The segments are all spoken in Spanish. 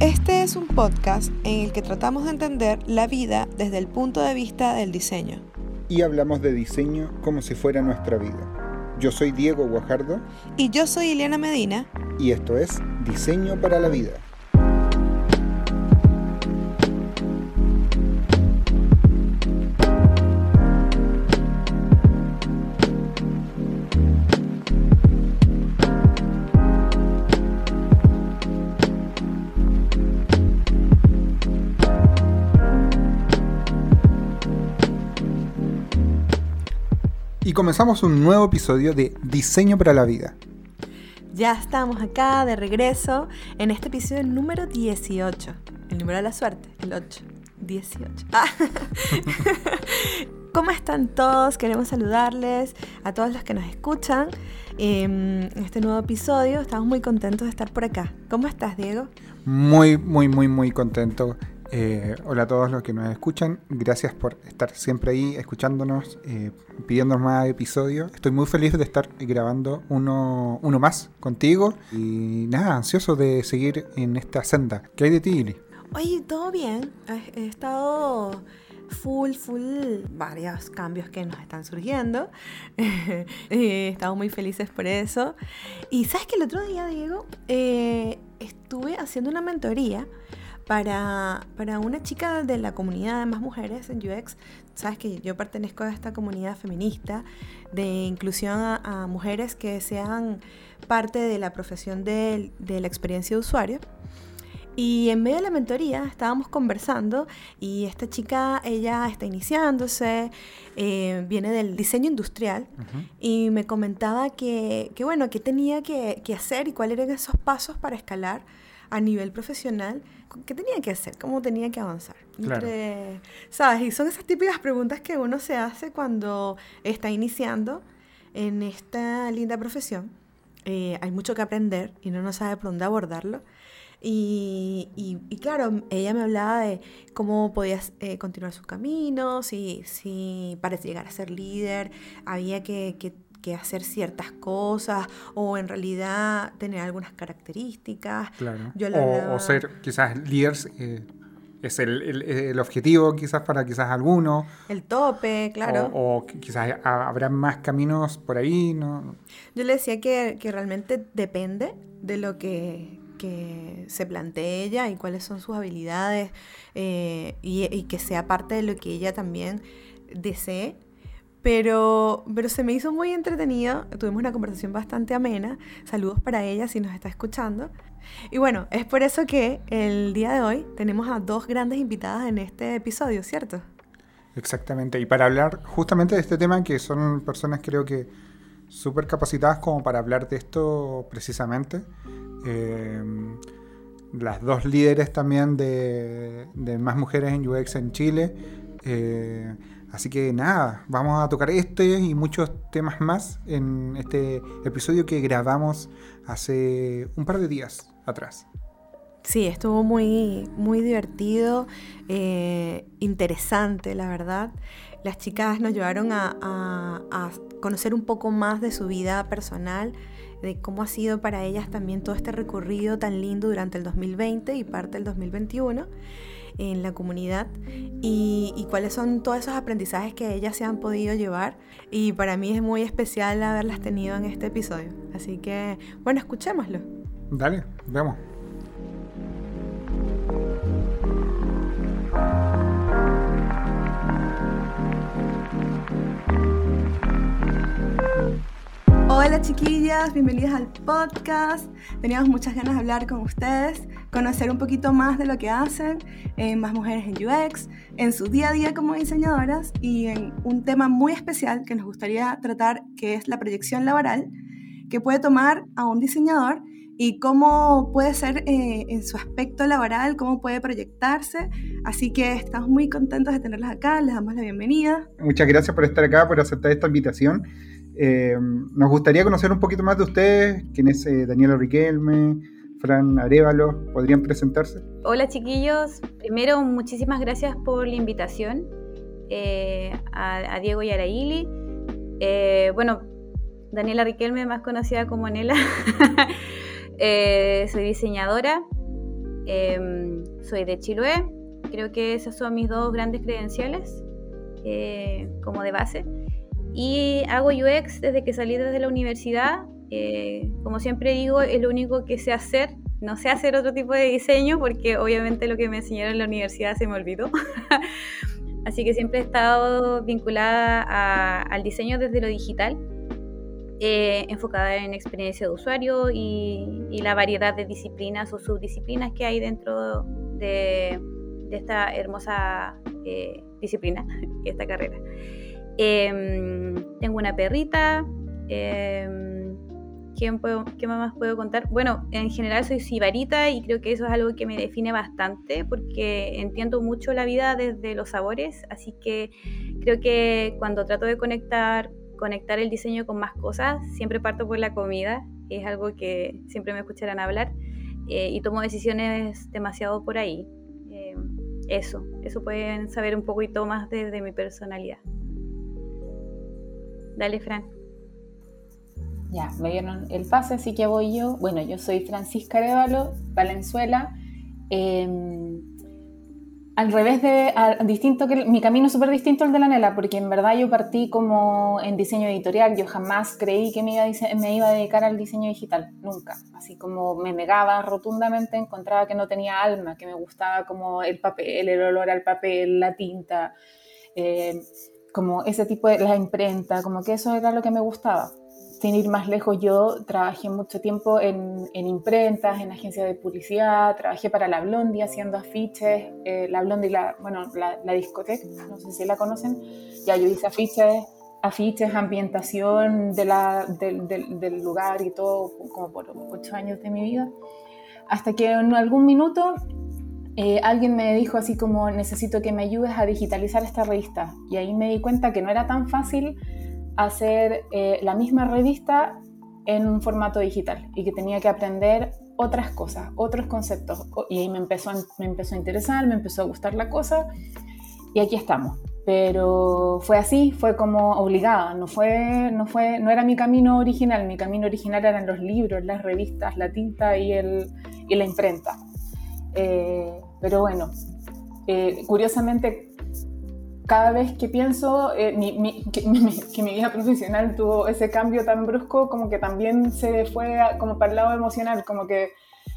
Este es un podcast en el que tratamos de entender la vida desde el punto de vista del diseño. Y hablamos de diseño como si fuera nuestra vida. Yo soy Diego Guajardo. Y yo soy Ileana Medina. Y esto es Diseño para la Vida. Comenzamos un nuevo episodio de Diseño para la Vida. Ya estamos acá de regreso en este episodio número 18. El número de la suerte, el 8. 18. Ah. ¿Cómo están todos? Queremos saludarles a todos los que nos escuchan em, en este nuevo episodio. Estamos muy contentos de estar por acá. ¿Cómo estás, Diego? Muy, muy, muy, muy contento eh, hola a todos los que nos escuchan, gracias por estar siempre ahí escuchándonos, eh, pidiéndonos más episodios. Estoy muy feliz de estar grabando uno, uno más contigo y nada, ansioso de seguir en esta senda. ¿Qué hay de ti, Ili? Oye, todo bien. He estado full, full, varios cambios que nos están surgiendo. Eh, estamos muy felices por eso. Y sabes que el otro día, Diego, estuve haciendo una mentoría para, para una chica de la comunidad de más mujeres en UX, sabes que yo pertenezco a esta comunidad feminista de inclusión a, mujeres que sean parte de la profesión de, de, la experiencia de usuario. Y en medio de la mentoría estábamos conversando y esta chica, ella está iniciándose, eh, viene del diseño industrial y me comentaba que, que, bueno, qué tenía que, que hacer y cuáles eran esos pasos para escalar a nivel profesional, ¿qué tenía que hacer? ¿Cómo tenía que avanzar? ¿Sabes? Y son esas típicas preguntas que uno se hace cuando está iniciando en esta linda profesión. Eh, hay mucho que aprender y uno no sabe por dónde abordarlo. Y, y, claro, ella me hablaba de cómo podía eh, continuar su camino, si, si para llegar a ser líder había que, que que hacer ciertas cosas o en realidad tener algunas características. Claro. o, ser quizás líderes. Eh, es el, el, objetivo quizás para quizás algunos. El tope, claro. O, quizás habrá más caminos por ahí, ¿no? Yo le decía que, que realmente depende de lo que, que se plantee ella y cuáles son sus habilidades eh, y, y, que sea parte de lo que ella también desee pero, pero se me hizo muy entretenido, tuvimos una conversación bastante amena. Saludos para ella si nos está escuchando. Y bueno, es por eso que el día de hoy tenemos a dos grandes invitadas en este episodio, ¿cierto? Exactamente, y para hablar justamente de este tema, que son personas creo que súper capacitadas como para hablar de esto precisamente. Eh, las dos líderes también de, de, Más Mujeres en UX en Chile. Eh, Así que nada, vamos a tocar este y muchos temas más en este episodio que grabamos hace un par de días atrás. Sí, estuvo muy, muy divertido, eh, interesante, la verdad. Las chicas nos llevaron a, a, conocer un poco más de su vida personal, de cómo ha sido para ellas también todo este recorrido tan lindo durante el 2020 y parte del 2021 en la comunidad y, cuáles son todos esos aprendizajes que ellas se han podido llevar. Y para mí es muy especial haberlas tenido en este episodio. Así que, bueno, escuchémoslo. Dale, vemos. Hola chiquillas, bienvenidas al podcast. Teníamos muchas ganas de hablar con ustedes, conocer un poquito más de lo que hacen en Más Mujeres en UX, en su día a día como diseñadoras y en un tema muy especial que nos gustaría tratar, que es la proyección laboral, que puede tomar a un diseñador y cómo puede ser eh, en su aspecto laboral, cómo puede proyectarse. Así que estamos muy contentos de tenerlas acá, les damos la bienvenida. Muchas gracias por estar acá, por aceptar esta invitación. Eh, nos gustaría conocer un poquito más de ustedes, quién es eh, Daniela Riquelme, Fran Arevalo, ¿podrían presentarse? Hola chiquillos, primero muchísimas gracias por la invitación eh, a, Diego y Araili. bueno, Daniela Riquelme, más conocida como Nela, soy diseñadora, Em, soy de Chiloé, creo que esas son mis dos grandes credenciales eh, como de base. Y hago UX desde que salí desde la universidad. Eh, como siempre digo, es lo único que sé hacer. No sé hacer otro tipo de diseño porque obviamente lo que me enseñaron en la universidad se me olvidó. Así que siempre he estado vinculada al diseño desde lo digital, eh, enfocada en experiencia de usuario y, la variedad de disciplinas o subdisciplinas que hay dentro de, esta hermosa eh, disciplina, esta carrera. Em, tengo una perrita. ¿Qué más puedo contar? Bueno, en general soy sibarita y creo que eso es algo que me define bastante porque entiendo mucho la vida desde los sabores, así que creo que cuando trato de conectar, conectar el diseño con más cosas, siempre parto por la comida, es algo que siempre me escucharán hablar eh, y tomo decisiones demasiado por ahí. Eh, eso, eso pueden saber un poquito más desde mi personalidad. Dale, Fran. Ya, me dieron el pase, así que voy yo. Bueno, yo soy Francisca Arevalo, Valenzuela. Em, al revés de, distinto que mi camino es súper distinto al de la Nela, porque en verdad yo partí como en diseño editorial, yo jamás creí que me iba, a, me iba a dedicar al diseño digital, nunca, así como me negaba rotundamente, encontraba que no tenía alma, que me gustaba como el papel, el olor al papel, la tinta, em, como ese tipo de, la imprenta, como que eso era lo que me gustaba sin ir más lejos, yo trabajé mucho tiempo en, imprentas, en agencias de publicidad, trabajé para La Blondie haciendo afiches, eh, La Blondie, la, bueno, la, discoteca, no sé si la conocen, ya yo hice afiches, afiches, ambientación de la, del lugar y todo, como por ocho años de mi vida, hasta que en algún minuto eh, alguien me dijo así como necesito que me ayudes a digitalizar esta revista y ahí me di cuenta que no era tan fácil hacer eh, la misma revista en un formato digital y que tenía que aprender otras cosas, otros conceptos. Y ahí me empezó, me empezó a interesar, me empezó a gustar la cosa y aquí estamos. Pero fue así, fue como obligada, no, fue, no, fue, no era mi camino original, mi camino original eran los libros, las revistas, la tinta y, el, y la imprenta. Eh, pero bueno, eh, curiosamente cada vez que pienso eh, que, mi, vida profesional tuvo ese cambio tan brusco, como que también se fue como para el lado emocional, como que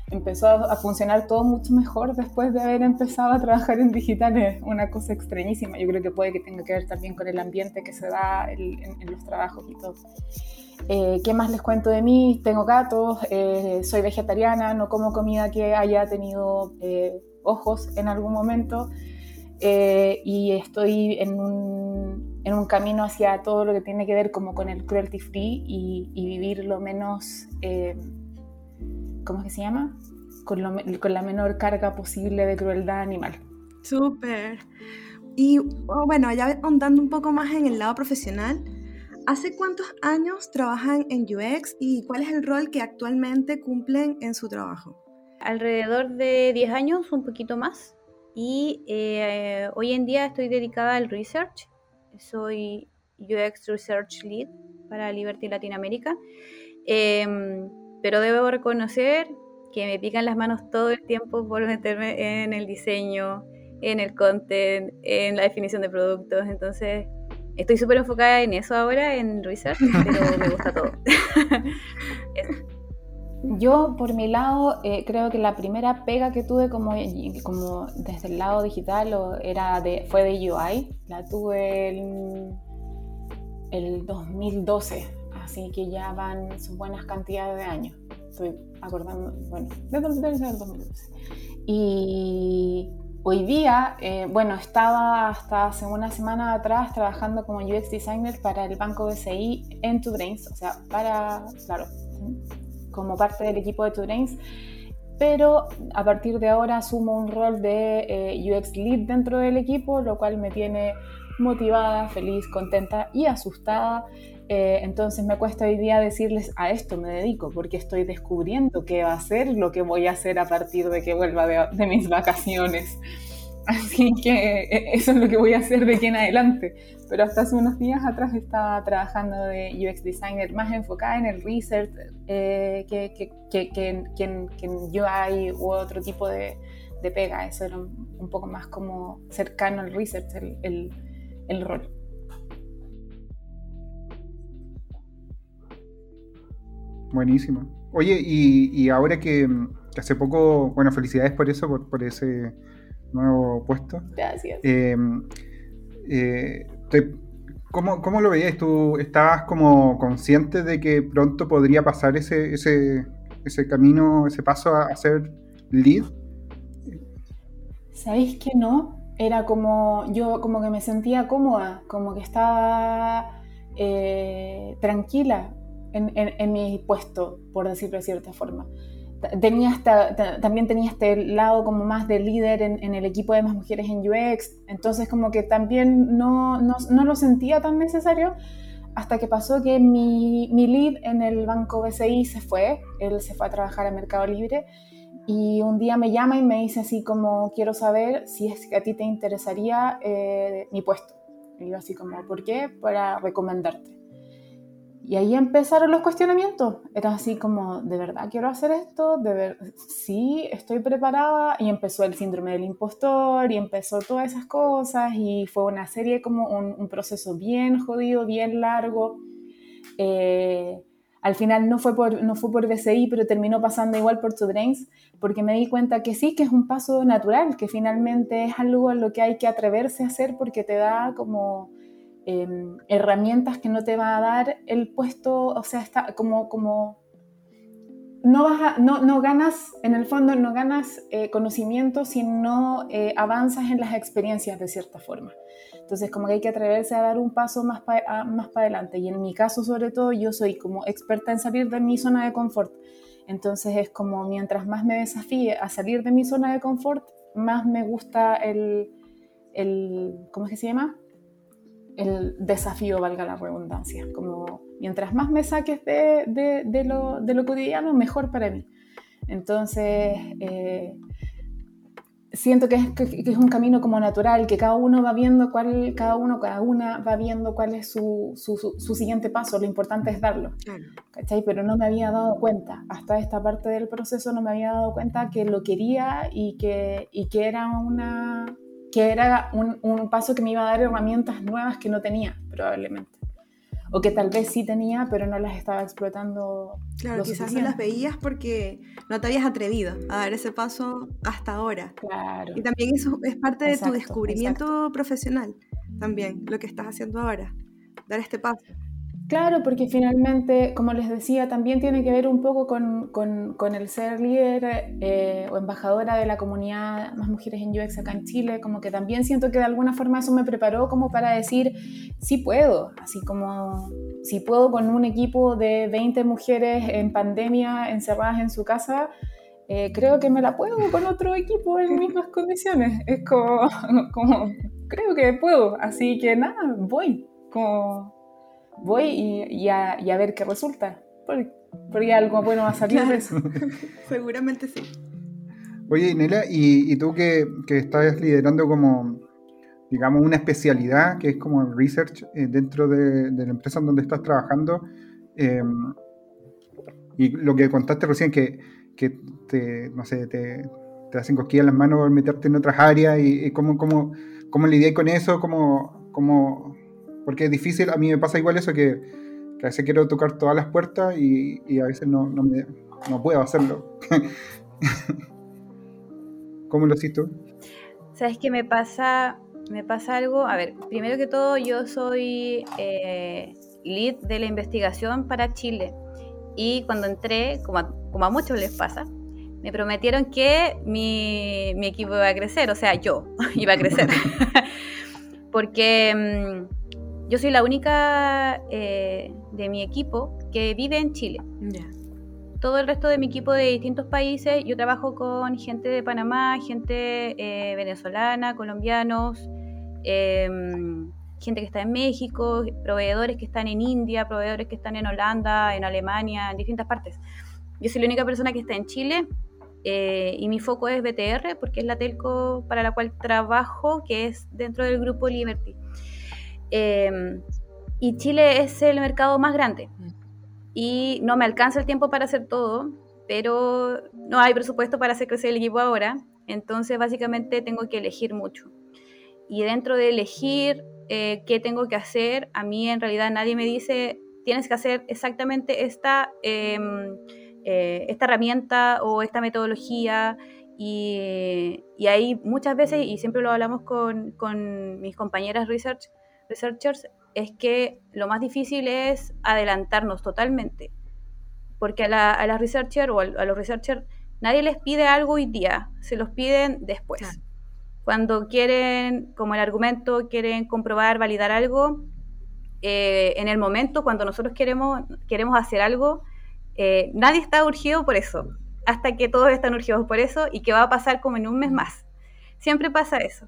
empezó a, funcionar todo mucho mejor después de haber empezado a trabajar en digital. Es una cosa extrañísima. Yo creo que puede que tenga que ver también con el ambiente que se da en, los trabajos y todo. Eh, ¿Qué más les cuento de mí? Tengo gatos, eh, soy vegetariana, no como comida que haya tenido ojos en algún momento. Eh, y estoy en un, en un, camino hacia todo lo que tiene que ver como con el cruelty free y, vivir lo menos, eh, ¿cómo es que se llama? Con, con, la menor carga posible de crueldad animal. Súper. Y oh, bueno, ya ahondando un poco más en el lado profesional, ¿hace cuántos años trabajan en UX y cuál es el rol que actualmente cumplen en su trabajo? Alrededor de 10 años, un poquito más y eh, hoy en día estoy dedicada al research. Soy UX Research Lead para Liberty Latinoamérica. Em, pero debo reconocer que me pican las manos todo el tiempo por meterme en el diseño, en el content, en la definición de productos. Entonces, estoy súper enfocada en eso ahora, en research, pero me gusta todo. Yo, por mi lado, eh, creo que la primera pega que tuve como, como desde el lado digital era de, fue de UI. La tuve en el 2012, así que ya van sus buenas cantidades de años. Estoy acordando, bueno, desde el 2012. Y hoy día, eh, bueno, estaba hasta hace una semana atrás trabajando como UX designer para el banco BCI en Brains, o sea, para, claro, como parte del equipo de Turing, pero a partir de ahora asumo un rol de eh, UX Lead dentro del equipo, lo cual me tiene motivada, feliz, contenta y asustada. Eh, entonces me cuesta hoy día decirles a esto me dedico, porque estoy descubriendo qué va a ser lo que voy a hacer a partir de que vuelva de, mis vacaciones. Así que eh, eso es lo que voy a hacer de aquí en adelante. Pero hasta hace unos días atrás estaba trabajando de UX Designer más enfocada en el research eh, que, que, que, que, en, UI u otro tipo de, de, pega. Eso era un, poco más como cercano al research, el, el, el rol. Buenísimo. Oye, y, y ahora que, hace poco, bueno, felicidades por eso, por, por ese nuevo puesto. Gracias. Em, eh, ¿cómo, ¿cómo, lo veías? ¿Tú estabas como consciente de que pronto podría pasar ese, ese, ese camino, ese paso a, ser lead? ¿Sabéis que no? Era como, yo como que me sentía cómoda, como que estaba eh, tranquila en, en, mi puesto, por decirlo de cierta forma tenía también tenía este lado como más de líder en, el equipo de más mujeres en UX, entonces como que también no, no, no lo sentía tan necesario hasta que pasó que mi, mi, lead en el banco BCI se fue, él se fue a trabajar a Mercado Libre y un día me llama y me dice así como quiero saber si es que a ti te interesaría eh, mi puesto. Y yo así como, ¿por qué? Para recomendarte. Y ahí empezaron los cuestionamientos. Era así como, ¿de verdad quiero hacer esto? ¿De ver sí, estoy preparada. Y empezó el síndrome del impostor y empezó todas esas cosas. Y fue una serie como un, proceso bien jodido, bien largo. Eh, al final no fue, por, no fue por BCI, pero terminó pasando igual por Brains, porque me di cuenta que sí, que es un paso natural, que finalmente es algo a lo que hay que atreverse a hacer porque te da como Em, herramientas que no te va a dar el puesto, o sea, está como, como no, vas no, no, ganas, en el fondo no ganas eh, conocimiento si no eh, avanzas en las experiencias de cierta forma. Entonces, como que hay que atreverse a dar un paso más para más para adelante. Y en mi caso, sobre todo, yo soy como experta en salir de mi zona de confort. Entonces, es como mientras más me desafíe a salir de mi zona de confort, más me gusta el, el ¿cómo es que se llama? El desafío, valga la redundancia. Como mientras más me saques de, de, lo, de lo, cotidiano, mejor para mí. Entonces, eh, siento que es, que, es, un camino como natural, que cada uno va viendo cuál, cada uno, cada una va viendo cuál es su, su, su, siguiente paso, lo importante es darlo, ¿cachai? Pero no me había dado cuenta, hasta esta parte del proceso no me había dado cuenta que lo quería y que, y que era una, que era un, paso que me iba a dar herramientas nuevas que no tenía, probablemente. O que tal vez sí tenía, pero no las estaba explotando. Claro, quizás no las veías porque no te habías atrevido a dar ese paso hasta ahora. Claro. Y también eso es parte de tu descubrimiento profesional, también, lo que estás haciendo ahora, dar este paso. Claro, porque finalmente, como les decía, también tiene que ver un poco con, el ser líder eh, o embajadora de la comunidad Más Mujeres en UX acá en Chile, como que también siento que de alguna forma eso me preparó como para decir, sí puedo, así como si puedo con un equipo de 20 mujeres en pandemia encerradas en su casa, eh, creo que me la puedo con otro equipo en mismas condiciones. Es como, creo que puedo, así que nada, voy, voy y, a, ver qué resulta. Porque, algo bueno va a salir de eso. Seguramente sí. Oye, Nela, ¿y, tú que, estás liderando como, digamos, una especialidad que es como el research eh, dentro de, la empresa en donde estás trabajando? Em, y lo que contaste recién, que, que te, no sé, te, te hacen cosquillas en las manos por meterte en otras áreas y, cómo, cómo, cómo lidias con eso, cómo, cómo, porque es difícil, a mí me pasa igual eso que, que a veces quiero tocar todas las puertas y, y a veces no, no, me, no puedo hacerlo. ¿Cómo lo haces tú? Sabes que me pasa, me pasa algo. A ver, primero que todo, yo soy eh, lead de la investigación para Chile. Y cuando entré, como a, como a muchos les pasa, me prometieron que mi, mi, equipo iba a crecer, o sea, yo iba a crecer. Porque mm, yo soy la única eh, de mi equipo que vive en Chile. Todo el resto de mi equipo de distintos países, yo trabajo con gente de Panamá, gente eh, venezolana, colombianos, em, gente que está en México, proveedores que están en India, proveedores que están en Holanda, en Alemania, en distintas partes. Yo soy la única persona que está en Chile eh, y mi foco es BTR porque es la telco para la cual trabajo, que es dentro del grupo Liberty. Em, y Chile es el mercado más grande y no me alcanza el tiempo para hacer todo, pero no hay presupuesto para hacer crecer el equipo ahora, entonces básicamente tengo que elegir mucho. Y dentro de elegir eh, qué tengo que hacer, a mí en realidad nadie me dice, tienes que hacer exactamente esta, em, eh, esta herramienta o esta metodología. Y, y, ahí muchas veces, y siempre lo hablamos con, con mis compañeras research, researchers, es que lo más difícil es adelantarnos totalmente. Porque a, la, a las researchers o a, a, los researchers nadie les pide algo hoy día, se los piden después. Claro. Cuando quieren, como el argumento, quieren comprobar, validar algo, eh, en el momento, cuando nosotros queremos, queremos hacer algo, eh, nadie está urgido por eso, hasta que todos están urgidos por eso y que va a pasar como en un mes más. Siempre pasa eso.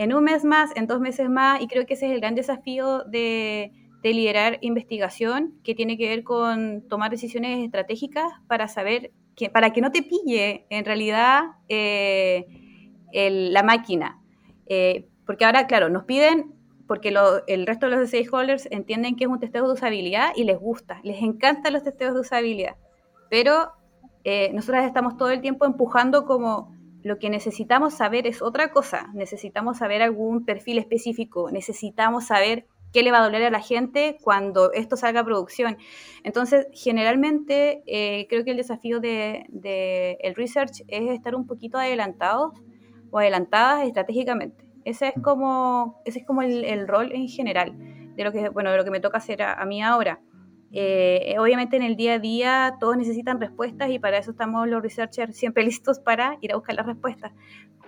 En un mes más, en dos meses más, y creo que ese es el gran desafío de, de liderar investigación, que tiene que ver con tomar decisiones estratégicas para saber, que, para que no te pille en realidad eh, la máquina. Eh, porque ahora, claro, nos piden, porque el resto de los stakeholders entienden que es un testeo de usabilidad y les gusta, les encantan los testeos de usabilidad. Pero eh, nosotras estamos todo el tiempo empujando como lo que necesitamos saber es otra cosa. Necesitamos saber algún perfil específico, necesitamos saber qué le va a doler a la gente cuando esto salga a producción. Entonces, generalmente, eh, creo que el desafío del de, el research es estar un poquito adelantados o adelantadas estratégicamente. Ese es como, ese es como el, rol en general de lo que, bueno, de lo que me toca hacer a mí ahora. Eh, obviamente en el día a día todos necesitan respuestas y para eso estamos los researchers siempre listos para ir a buscar las respuestas.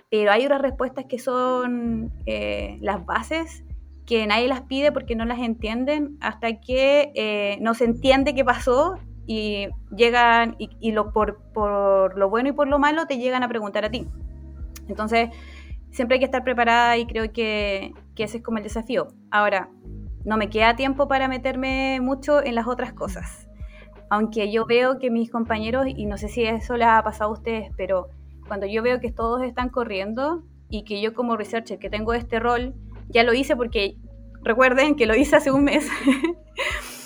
Pero hay otras respuestas que son eh, las bases que nadie las pide porque no las entienden hasta que eh, no se entiende qué pasó y llegan y, lo, por, por lo bueno y por lo malo te llegan a preguntar a ti. Entonces, siempre hay que estar preparada y creo que, que, ese es como el desafío. Ahora, no me queda tiempo para meterme mucho en las otras cosas. Aunque yo veo que mis compañeros, y no sé si eso les ha pasado a ustedes, pero cuando yo veo que todos están corriendo y que yo como researcher que tengo este rol, ya lo hice porque recuerden que lo hice hace un mes.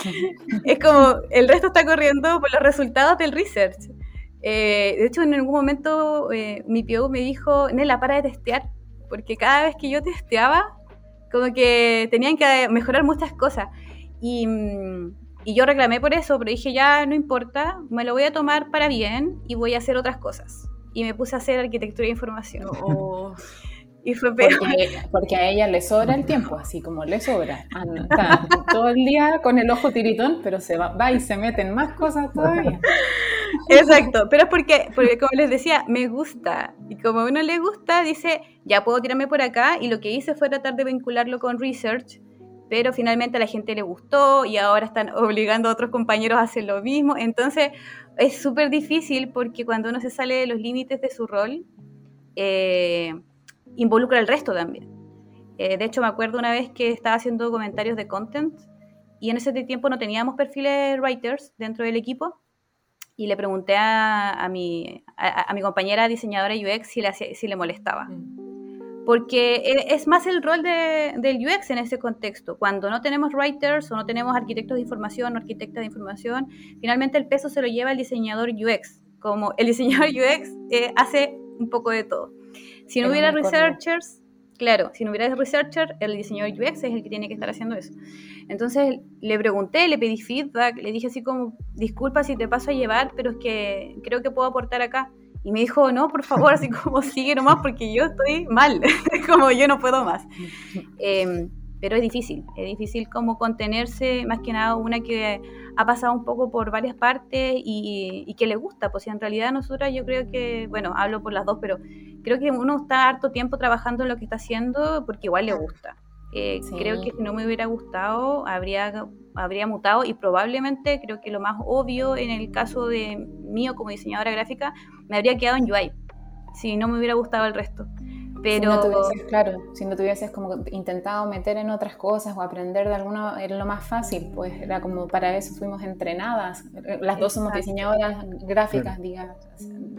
es como el resto está corriendo por los resultados del research. Eh, de hecho, en algún momento eh, mi PO me dijo, Nela, para de testear, porque cada vez que yo testeaba, como que tenían que mejorar muchas cosas. Y, y, yo reclamé por eso, pero dije, ya no importa, me lo voy a tomar para bien y voy a hacer otras cosas. Y me puse a hacer arquitectura de información. Oh. Y fue peor. Porque, porque, a ella le sobra el tiempo, así como le sobra. Todo el día con el ojo tiritón, pero se va, va y se meten más cosas todavía. Exacto, pero es porque, porque, como les decía, me gusta. Y como a uno le gusta, dice, ya puedo tirarme por acá. Y lo que hice fue tratar de vincularlo con research, pero finalmente a la gente le gustó y ahora están obligando a otros compañeros a hacer lo mismo. Entonces, es súper difícil porque cuando uno se sale de los límites de su rol, eh, involucra al resto también. Eh, de hecho, me acuerdo una vez que estaba haciendo comentarios de content y en ese tiempo no teníamos perfiles writers dentro del equipo y le pregunté a, a, mi, a, a mi, compañera diseñadora UX si le, si le molestaba. Mm. Porque e, es más el rol de, del UX en ese contexto. Cuando no tenemos writers o no tenemos arquitectos de información o arquitectas de información, finalmente el peso se lo lleva el diseñador UX. Como el diseñador UX eh, hace un poco de todo. Si no hubiera researchers, claro, si no hubiera researcher, el diseñador UX es el que tiene que estar haciendo eso. Entonces le pregunté, le pedí feedback, le dije así como, disculpa si te paso a llevar, pero es que creo que puedo aportar acá. Y me dijo, no, por favor, así como sigue nomás porque yo estoy mal, como yo no puedo más. Eh, pero es difícil, es difícil como contenerse, más que nada una que ha pasado un poco por varias partes y, y que le gusta, pues si en realidad nosotras yo creo que, bueno, hablo por las dos, pero creo que uno está harto tiempo trabajando en lo que está haciendo porque igual le gusta. Eh, sí. Creo que si no me hubiera gustado, habría, habría mutado y probablemente creo que lo más obvio en el caso de mío como diseñadora gráfica, me habría quedado en UI, si no me hubiera gustado el resto. Pero, Si no tuvieses, claro, si no tuvieses como intentado meter en otras cosas o aprender de alguna, era lo más fácil, pues era como para eso fuimos entrenadas. Las dos somos diseñadoras gráficas, digamos.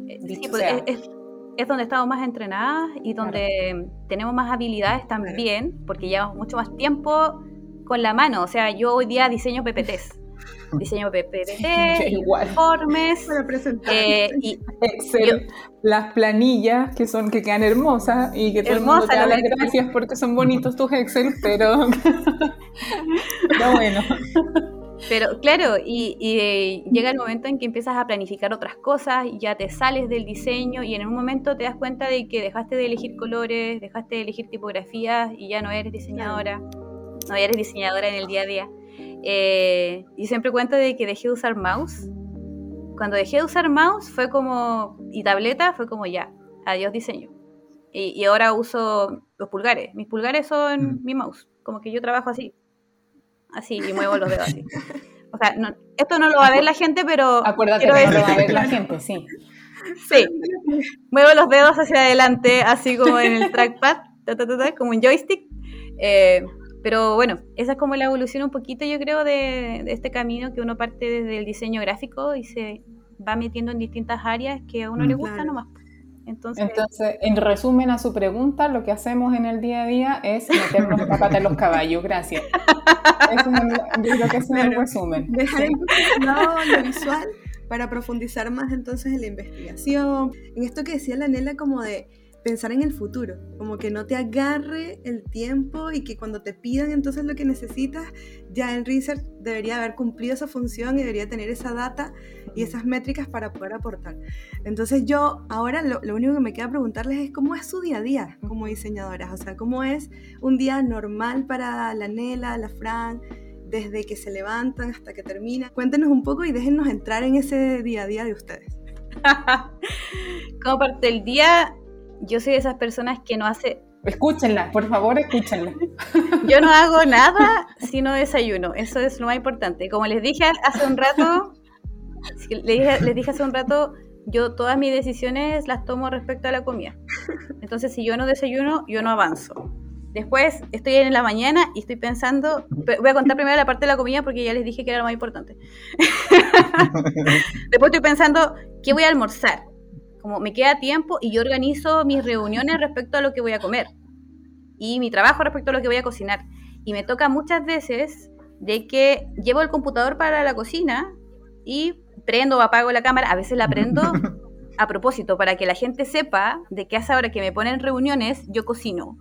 eh, sí, pues, es- es donde estamos más entrenadas y donde tenemos más habilidades también, porque llevamos mucho más tiempo con la mano. O sea, yo hoy día diseño PPTs. Diseño PPT, informes, Para presentar. eh, y Excel, las planillas que son que quedan hermosas y que todo el mundo te da las gracias porque son bonitos tus Excel, pero pero bueno. Pero claro, y, y, eh, llega el momento en que empiezas a planificar otras cosas, y ya te sales del diseño y en un momento te das cuenta de que dejaste de elegir colores, dejaste de elegir tipografías y ya no eres diseñadora, no ya eres diseñadora en el día a día. Eh, y siempre cuento de que dejé de usar mouse. Cuando dejé de usar mouse fue como, y tableta fue como ya, adiós diseño. Y, y ahora uso los pulgares, mis pulgares son Mm. mi mouse, como que yo trabajo así así y muevo los dedos así. O sea, no- esto no lo va a ver la gente, pero Acuérdate no lo va a ver la gente, sí. sí, muevo los dedos hacia adelante, así como en el trackpad, ta, ta, ta, ta, como un joystick. Eh, pero bueno, esa es como la evolución un poquito, yo creo, de, de este camino que uno parte desde el diseño gráfico y se va metiendo en distintas áreas que a uno Mm. le gusta Claro. nomás. Entonces, Entonces, en resumen a su pregunta, lo que hacemos en el día a día es meternos la pata en los caballos. Gracias. Eso es creo que es el resumen. Dejar de lado lo visual para profundizar más entonces en la investigación, en esto que decía la Nela como de pensar en el futuro, como que no te agarre el tiempo y que cuando te pidan entonces lo que necesitas, ya el research debería haber cumplido esa función y debería tener esa data y esas métricas para poder aportar. Entonces yo ahora lo, lo único que me queda preguntarles es cómo es su día a día como diseñadoras, o sea, cómo es un día normal para la Nela, la Fran, desde que se levantan hasta que termina. Cuéntenos un poco y déjennos entrar en ese día a día de ustedes. como parte del día, yo soy de esas personas que no hace, Escúchenla, por favor, escúchenla. Yo no hago nada si no desayuno, eso es lo más importante. Como les dije hace un rato, les dije, les dije hace un rato, yo todas mis decisiones las tomo respecto a la comida. Entonces, si yo no desayuno, yo no avanzo. Después estoy en la mañana y estoy pensando, pe- voy a contar primero la parte de la comida porque ya les dije que era lo más importante. Después estoy pensando, ¿qué voy a almorzar? Como me queda tiempo y yo organizo mis reuniones respecto a lo que voy a comer y mi trabajo respecto a lo que voy a cocinar. Y me toca muchas veces de que llevo el computador para la cocina y prendo o apago la cámara. A veces la prendo a propósito para que la gente sepa de que a esa hora que me ponen reuniones yo cocino.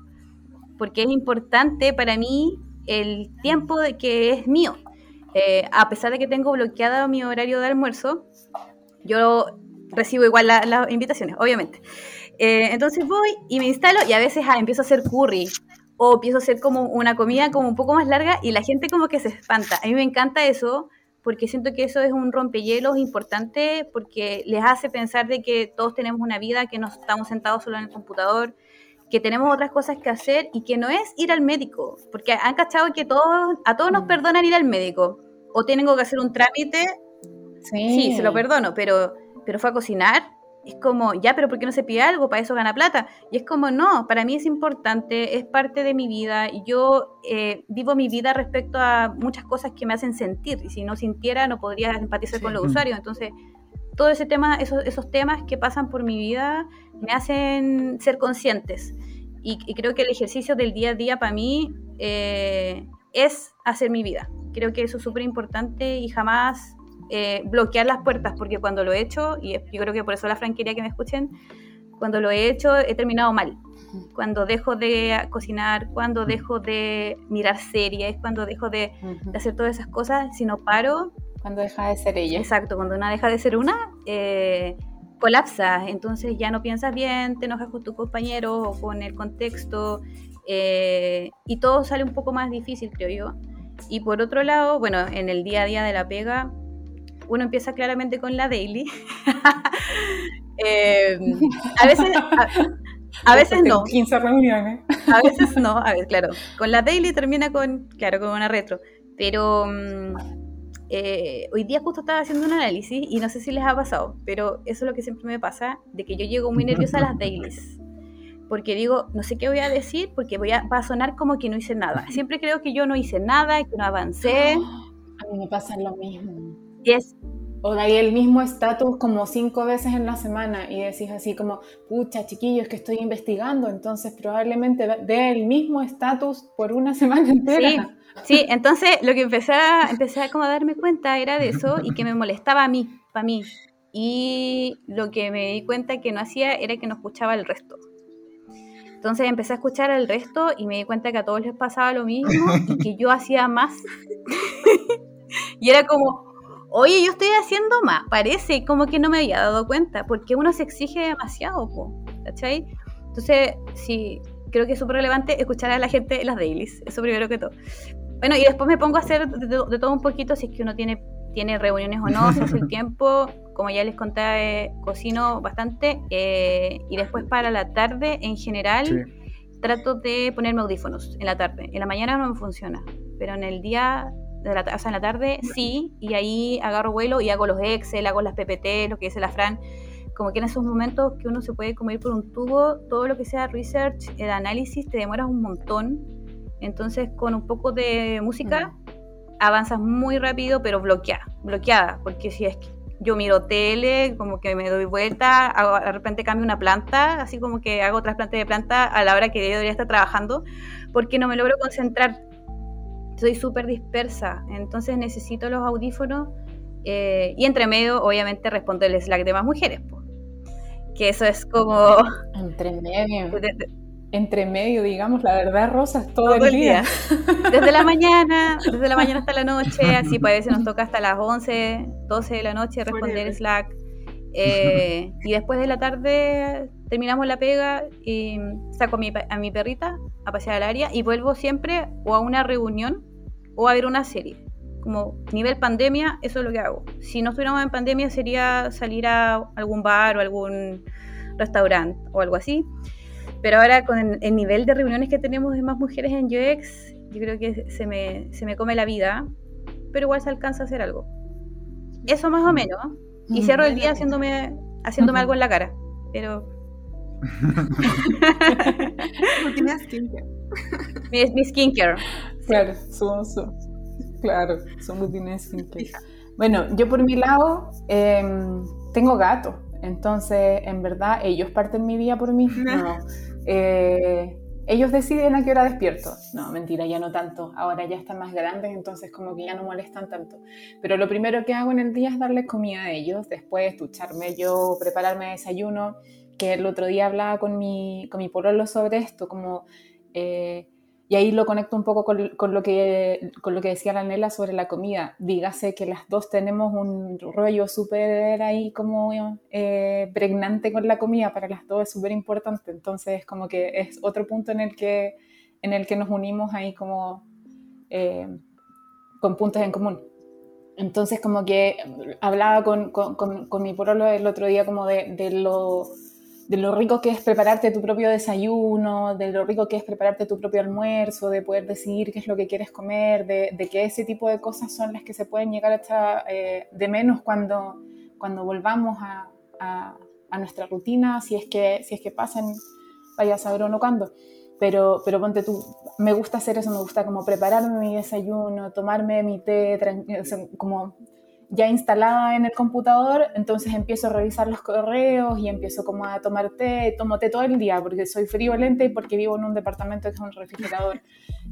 Porque es importante para mí el tiempo de que es mío. Eh, a pesar de que tengo bloqueado mi horario de almuerzo, yo recibo igual la- las invitaciones, obviamente. Eh, entonces voy y me instalo y a veces ah, empiezo a hacer curry o empiezo a hacer como una comida como un poco más larga y la gente como que se espanta. A mí me encanta eso porque siento que eso es un rompehielos importante porque les hace pensar de que todos tenemos una vida, que no estamos sentados solo en el computador, que tenemos otras cosas que hacer y que no es ir al médico, porque han cachado que todos, a todos nos Mm. perdonan ir al médico o tienen que hacer un trámite Sí, Sí, se lo perdono, pero, pero fue a cocinar. Es como, ya, pero ¿por qué no se pide algo? Para eso gana plata. Y es como, no, para mí es importante, es parte de mi vida. Yo eh, vivo mi vida respecto a muchas cosas que me hacen sentir. Y si no sintiera, no podría empatizar Sí. con los usuarios. Entonces, todo ese tema, esos, esos temas que pasan por mi vida me hacen ser conscientes. Y, y creo que el ejercicio del día a día para mí eh, es hacer mi vida. Creo que eso es súper importante y jamás eh, bloquear las puertas, porque cuando lo he hecho, y yo creo que por eso la Fran quería que me escuchen, cuando lo he hecho he terminado mal. Cuando dejo de cocinar, cuando dejo de mirar series, cuando dejo de, de hacer todas esas cosas, si no paro, Cuando deja de ser ella. Exacto, cuando una deja de ser una, eh, colapsas, entonces ya no piensas bien, te enojas con tus compañeros o con el contexto, eh, y todo sale un poco más difícil, creo yo. Y por otro lado, bueno, en el día a día de la pega, uno empieza claramente con la daily. Eh, a veces, a, a veces no. 15 reuniones. A veces no, a ver, claro. Con la daily termina con, claro, con una retro. Pero mm, eh, hoy día justo estaba haciendo un análisis y no sé si les ha pasado, pero eso es lo que siempre me pasa, de que yo llego muy nerviosa a las dailies. porque digo, no sé qué voy a decir, porque voy a, va a sonar como que no hice nada. Siempre creo que yo no hice nada, que no avancé. A mí me pasa lo mismo. Y es, O de ahí el mismo estatus como cinco veces en la semana y decís así como, pucha, chiquillos, que estoy investigando, entonces probablemente dé el mismo estatus por una semana entera. Sí, sí, entonces lo que empecé a, empecé a como a darme cuenta era de eso y que me molestaba a mí, para mí. Y lo que me di cuenta que no hacía era que no escuchaba el resto. Entonces empecé a escuchar el resto y me di cuenta que a todos les pasaba lo mismo y que yo hacía más. y era como, oye, yo estoy haciendo más. Parece como que no me había dado cuenta, porque uno se exige demasiado, po, ¿cachai? Entonces, sí, creo que es súper relevante escuchar a la gente en las dailies, eso primero que todo. Bueno, y después me pongo a hacer de, de- de todo un poquito, si es que uno tiene, tiene reuniones o no, si hace el tiempo. Como ya les conté, eh, cocino bastante. eh, y después para la tarde, en general, Sí. trato de ponerme audífonos en la tarde. En la mañana no me funciona, pero en el día, de la, o sea, en la tarde sí, y ahí agarro vuelo y hago los Excel, hago las PPT, lo que dice la Fran. Como que en esos momentos que uno se puede como ir por un tubo, todo lo que sea research, el análisis, te demoras un montón. Entonces, con un poco de música, avanzas muy rápido, pero bloqueada, bloqueada, porque si es que yo miro tele, como que me doy vuelta, hago- de repente cambio una planta, así como que hago trasplante de planta a la hora que yo debería estar trabajando, porque no me logro concentrar. Soy súper dispersa, entonces necesito los audífonos eh, y entre medio, obviamente, respondo el Slack de más mujeres. po. Que eso es como Entre medio. Entre medio, digamos, la verdad, Rosa, es todo, todo el día. Desde la mañana, desde la mañana hasta la noche, así pues a veces nos toca hasta las 11, 12 de la noche responder. Slack. Eh, y después de la tarde terminamos la pega y saco a mi, a mi perrita a pasear al área y vuelvo siempre o a una reunión o a ver una serie. Como nivel pandemia, eso es lo que hago. Si no estuviéramos en pandemia sería salir a algún bar o algún restaurante o algo así. Pero ahora con el nivel de reuniones que tenemos de más mujeres en UX, yo creo que se me, se me come la vida, pero igual se alcanza a hacer algo. Eso más o menos. Y cierro el día haciéndome, haciéndome algo en la cara. Pero Rutina skincare. mi, mi skincare. Claro, su, su- claro, son rutinas skincare. Bueno, yo por mi lado em, tengo gato, entonces en verdad ellos parten mi día por mí. No. Eh, ellos deciden a qué hora despierto. No, mentira, ya no tanto. Ahora ya están más grandes, entonces como que ya no molestan tanto. Pero lo primero que hago en el día es darles comida a ellos, después ducharme yo, prepararme desayuno, que el otro día hablaba con mi, con mi pololo sobre esto, como... eh, y ahí lo conecto un poco con, con lo que, con lo que decía la Nela sobre la comida. Dígase que las dos tenemos un rollo súper ahí como eh, pregnante con la comida, para las dos es súper importante. Entonces como que es otro punto en el que, en el que nos unimos ahí como eh, con puntos en común. Entonces como que hablaba con, con, con, mi porolo el otro día como de, de lo de lo rico que es prepararte tu propio desayuno, de lo rico que es prepararte tu propio almuerzo, de poder decidir qué es lo que quieres comer, de, que ese tipo de cosas son las que se pueden llegar a echar eh, de menos cuando, cuando volvamos a, a, a, nuestra rutina, si es que, si es que pasan, vaya a saber o no cuándo. Pero, pero ponte tú, me gusta hacer eso, me gusta como prepararme mi desayuno, tomarme mi té, como ya instalada en el computador, entonces empiezo a revisar los correos y empiezo como a tomar té, tomo té todo el día porque soy friolenta y porque vivo en un departamento que es un refrigerador.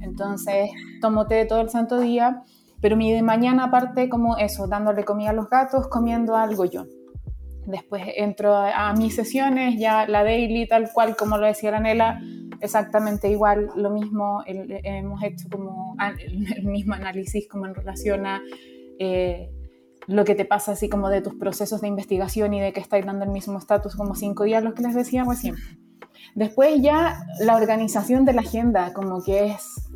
Entonces tomo té todo el santo día, pero mi de mañana aparte como eso, dándole comida a los gatos, comiendo algo yo. Después entro a, a mis sesiones, ya la daily tal cual como lo decía la Nela, exactamente igual, lo mismo, el, hemos hecho como el, el mismo análisis como en relación a... Eh, lo que te pasa así como de tus procesos de investigación y de que estáis dando el mismo estatus como cinco días, los que les decíamos siempre. Después ya la organización de la agenda, como que es...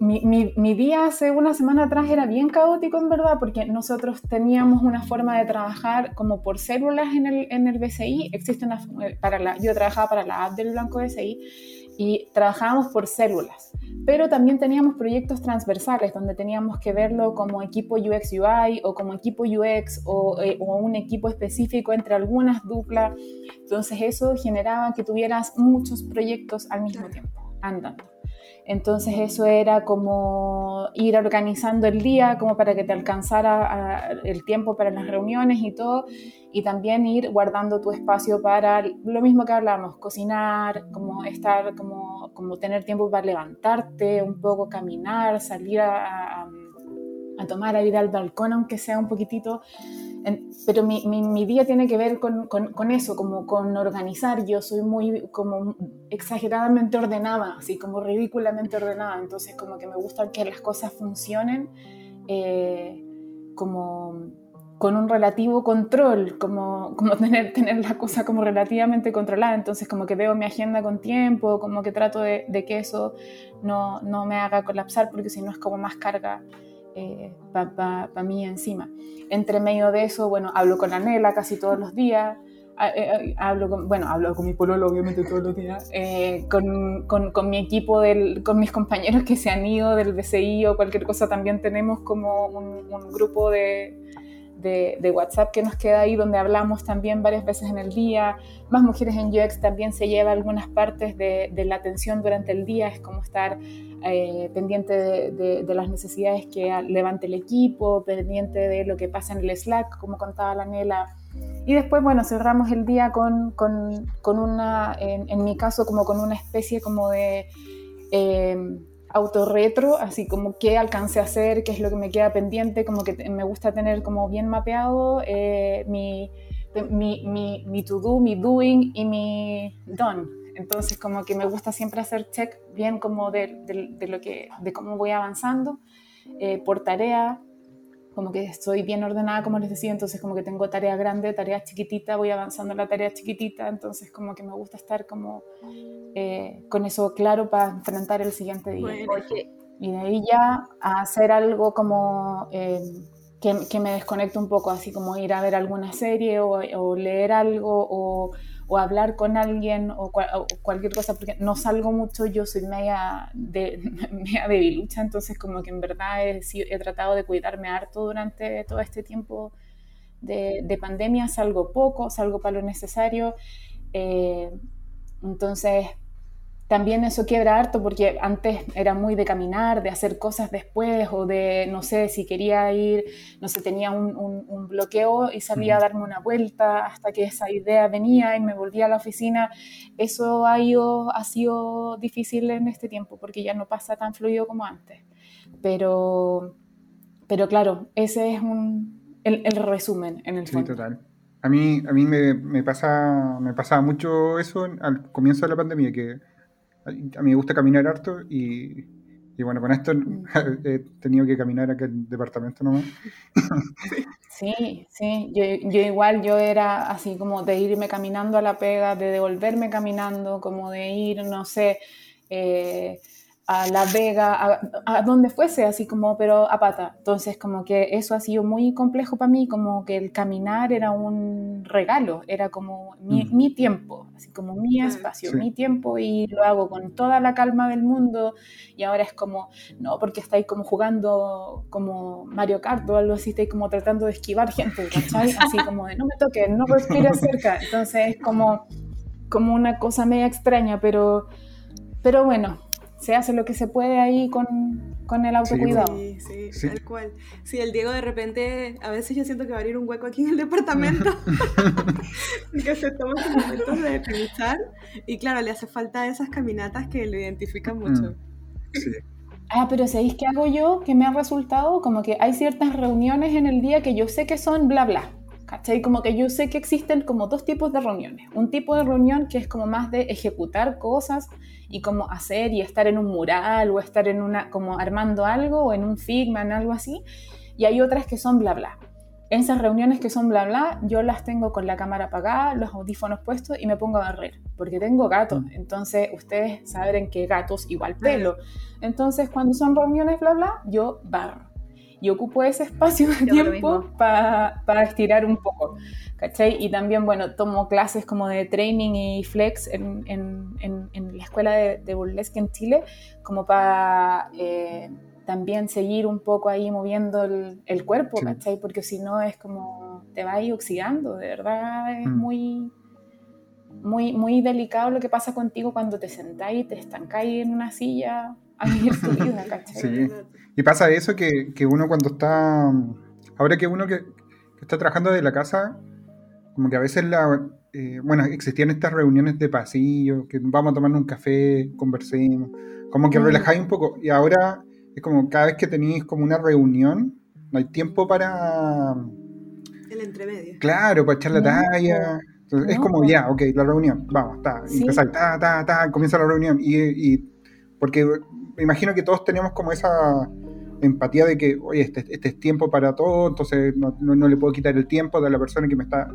Mi, mi, mi, día hace una semana atrás era bien caótico en verdad porque nosotros teníamos una forma de trabajar como por células en el, en el BCI. Existe una, para la, yo trabajaba para la app del Blanco BCI y trabajábamos por células pero también teníamos proyectos transversales donde teníamos que verlo como equipo UX UI o como equipo UX o, eh, o un equipo específico entre algunas duplas. Entonces eso generaba que tuvieras muchos proyectos al mismo tiempo, andando. Entonces eso era como ir organizando el día como para que te alcanzara el tiempo para las reuniones y todo, y también ir guardando tu espacio para lo mismo que hablamos, cocinar, como estar, como, como tener tiempo para levantarte, un poco caminar, salir a, a tomar a ir al balcón, aunque sea un poquitito pero mi, mi, día tiene que ver con, con, eso, como con organizar. Yo soy muy como exageradamente ordenada, así como ridículamente ordenada. Entonces como que me gusta que las cosas funcionen eh, como con un relativo control, como, como tener, tener la cosa como relativamente controlada. Entonces como que veo mi agenda con tiempo, como que trato de, de que eso no, no me haga colapsar, porque si no es como más carga eh, para mí encima. Entre medio de eso, bueno, hablo con Anela casi todos los días. Eh, eh, hablo con, bueno, hablo con mi pololo obviamente todos los días, eh, con, con, con, mi equipo, del, con mis compañeros que se han ido del BCI o cualquier cosa, también tenemos como un, un grupo de, de, WhatsApp que nos queda ahí, donde hablamos también varias veces en el día. Más Mujeres en UX también se lleva algunas partes de, la atención durante el día, es como estar eh, pendiente de, las necesidades que levante el equipo, pendiente de lo que pasa en el Slack, como contaba la Nela. Y después, bueno, cerramos el día con, con, una, en, mi caso, como con una especie como de... Eh, autorretro, así como qué alcancé a hacer, qué es lo que me queda pendiente, como que me gusta tener como bien mapeado eh, mi, mi, mi, mi to-do, mi doing y mi done. Entonces como que me gusta siempre hacer check bien como de, de, lo que, de cómo voy avanzando eh, por tarea, como que estoy bien ordenada, como les decía, entonces como que tengo tarea grande, tarea chiquitita, voy avanzando en la tarea chiquitita, entonces como que me gusta estar como eh, con eso claro para enfrentar el siguiente día. Y de ahí ya a hacer algo como eh, que, que, me desconecte un poco, así como ir a ver alguna serie o, o leer algo o o hablar con alguien o, cualquier cosa, porque no salgo mucho, yo soy media, de, media debilucha, entonces como que en verdad he, he, tratado de cuidarme harto durante todo este tiempo de, de pandemia, salgo poco, salgo para lo necesario, eh, entonces también eso quiebra harto porque antes era muy de caminar, de hacer cosas después o de, no sé, si quería ir, no sé, tenía un, un, bloqueo y salía a darme una vuelta hasta que esa idea venía y me volvía a la oficina. Eso ha, ido, ha sido difícil en este tiempo porque ya no pasa tan fluido como antes. Pero, pero claro, ese es un, el, el resumen en el fondo. Sí, total. A mí, a mí me, me, pasa, me pasaba mucho eso al comienzo de la pandemia, que a mí me gusta caminar harto y, y bueno, con esto mm. he tenido que caminar a aquel departamento nomás. Sí, sí, yo, yo, igual, yo era así como de irme caminando a la pega, de devolverme caminando, como de ir, no sé, eh, a La Vega, a, a, donde fuese, así como, pero a pata. Entonces, como que eso ha sido muy complejo para mí, como que el caminar era un regalo, era como mi, mm. mi tiempo, así como mi espacio, mi tiempo, y lo hago con toda la calma del mundo. Y ahora es como, no, porque estáis como jugando como Mario Kart o algo así, estáis como tratando de esquivar gente, ¿cachai? Así como de no me toques, no respires cerca. Entonces, es como, como una cosa media extraña, pero, pero bueno se hace lo que se puede ahí con, con el autocuidado. Sí, sí, tal cual. Sí, el Diego de repente, a veces yo siento que va a abrir un hueco aquí en el departamento, que se toma sus momentos de pensar, y claro, le hace falta esas caminatas que lo identifican mucho. Mm, sí. Ah, pero ¿sabéis qué hago yo? Que me ha resultado como que hay ciertas reuniones en el día que yo sé que son bla bla. ¿Cachai? Como que yo sé que existen como dos tipos de reuniones. Un tipo de reunión que es como más de ejecutar cosas y como hacer y estar en un mural o estar en una, como armando algo o en un Figma, en algo así. Y hay otras que son bla bla. Esas reuniones que son bla bla, yo las tengo con la cámara apagada, los audífonos puestos y me pongo a barrer, porque tengo gatos. Mm. Entonces, ustedes saben que gatos igual pelo. Entonces, cuando son reuniones bla bla, yo barro y ocupo ese espacio de tiempo para estirar un poco, ¿cachai? Y también, bueno, tomo clases como de training y flex en, en, en, la escuela de, de, burlesque en Chile, como para eh, también seguir un poco ahí moviendo el, el cuerpo, ¿cachai? Porque si no es como te va ahí oxidando, de verdad es mm. muy muy, muy delicado lo que pasa contigo cuando te sentás y te estancáis en una silla a vivir tu vida, ¿cachai? Sí. Y pasa eso que, que uno cuando está. Ahora que uno que, que está trabajando desde la casa, como que a veces la. eh, bueno, existían estas reuniones de pasillo, que vamos a tomar un café, conversemos, como que Mm. relajáis un poco. Y ahora es como cada vez que tenéis como una reunión, no hay tiempo para. El entremedio. Claro, para echar la No, talla. Entonces, es como ya, ok, la reunión, vamos, está. Sí. empezáis, ta, ta, ta, comienza la reunión. Y, y- porque me imagino que todos tenemos como esa empatía de que, oye, este, este es tiempo para todo, entonces no, no- no le puedo quitar el tiempo de la persona que me está,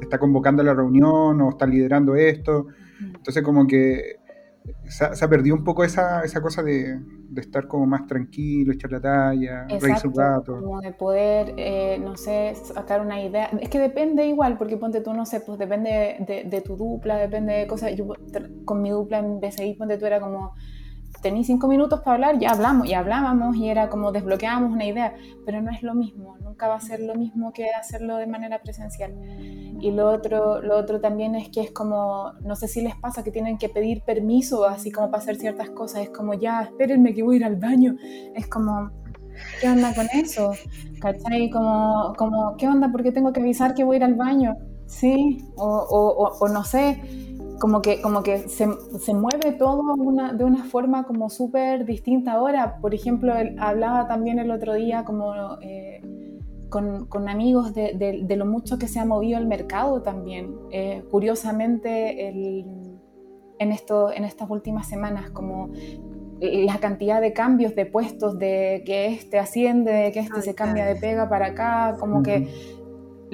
está convocando a la reunión o está liderando esto. Entonces, como que se, ha- se ha perdido un poco esa, esa cosa de, de estar como más tranquilo, echar la talla, reírse un rato. como de poder, eh, no sé, sacar una idea. Es que depende igual, porque ponte tú, no sé, pues depende de, de tu dupla, depende de cosas. Yo con mi dupla en BCI, ponte tú, era como, tení cinco minutos para hablar, ya hablamos, y hablábamos, y era como desbloqueábamos una idea, pero no es lo mismo, nunca va a ser lo mismo que hacerlo de manera presencial. Y lo otro, lo otro también es que es como, no sé si les pasa que tienen que pedir permiso, así como para hacer ciertas cosas, es como, ya, espérenme que voy a ir al baño, es como, ¿qué onda con eso? ¿Cachai? Como, como ¿qué onda? ¿Por qué tengo que avisar que voy a ir al baño? Sí, o, o- o- o no sé, como que, como que se, se mueve todo una- de una forma como súper distinta ahora. Por ejemplo, él hablaba también el otro día como eh, con, con amigos de, de- de lo mucho que se ha movido el mercado también. Eh, curiosamente, el- en, esto, en estas últimas semanas, como la cantidad de cambios de puestos, de que este asciende, de que este Ay, se cambia de pega para acá, como que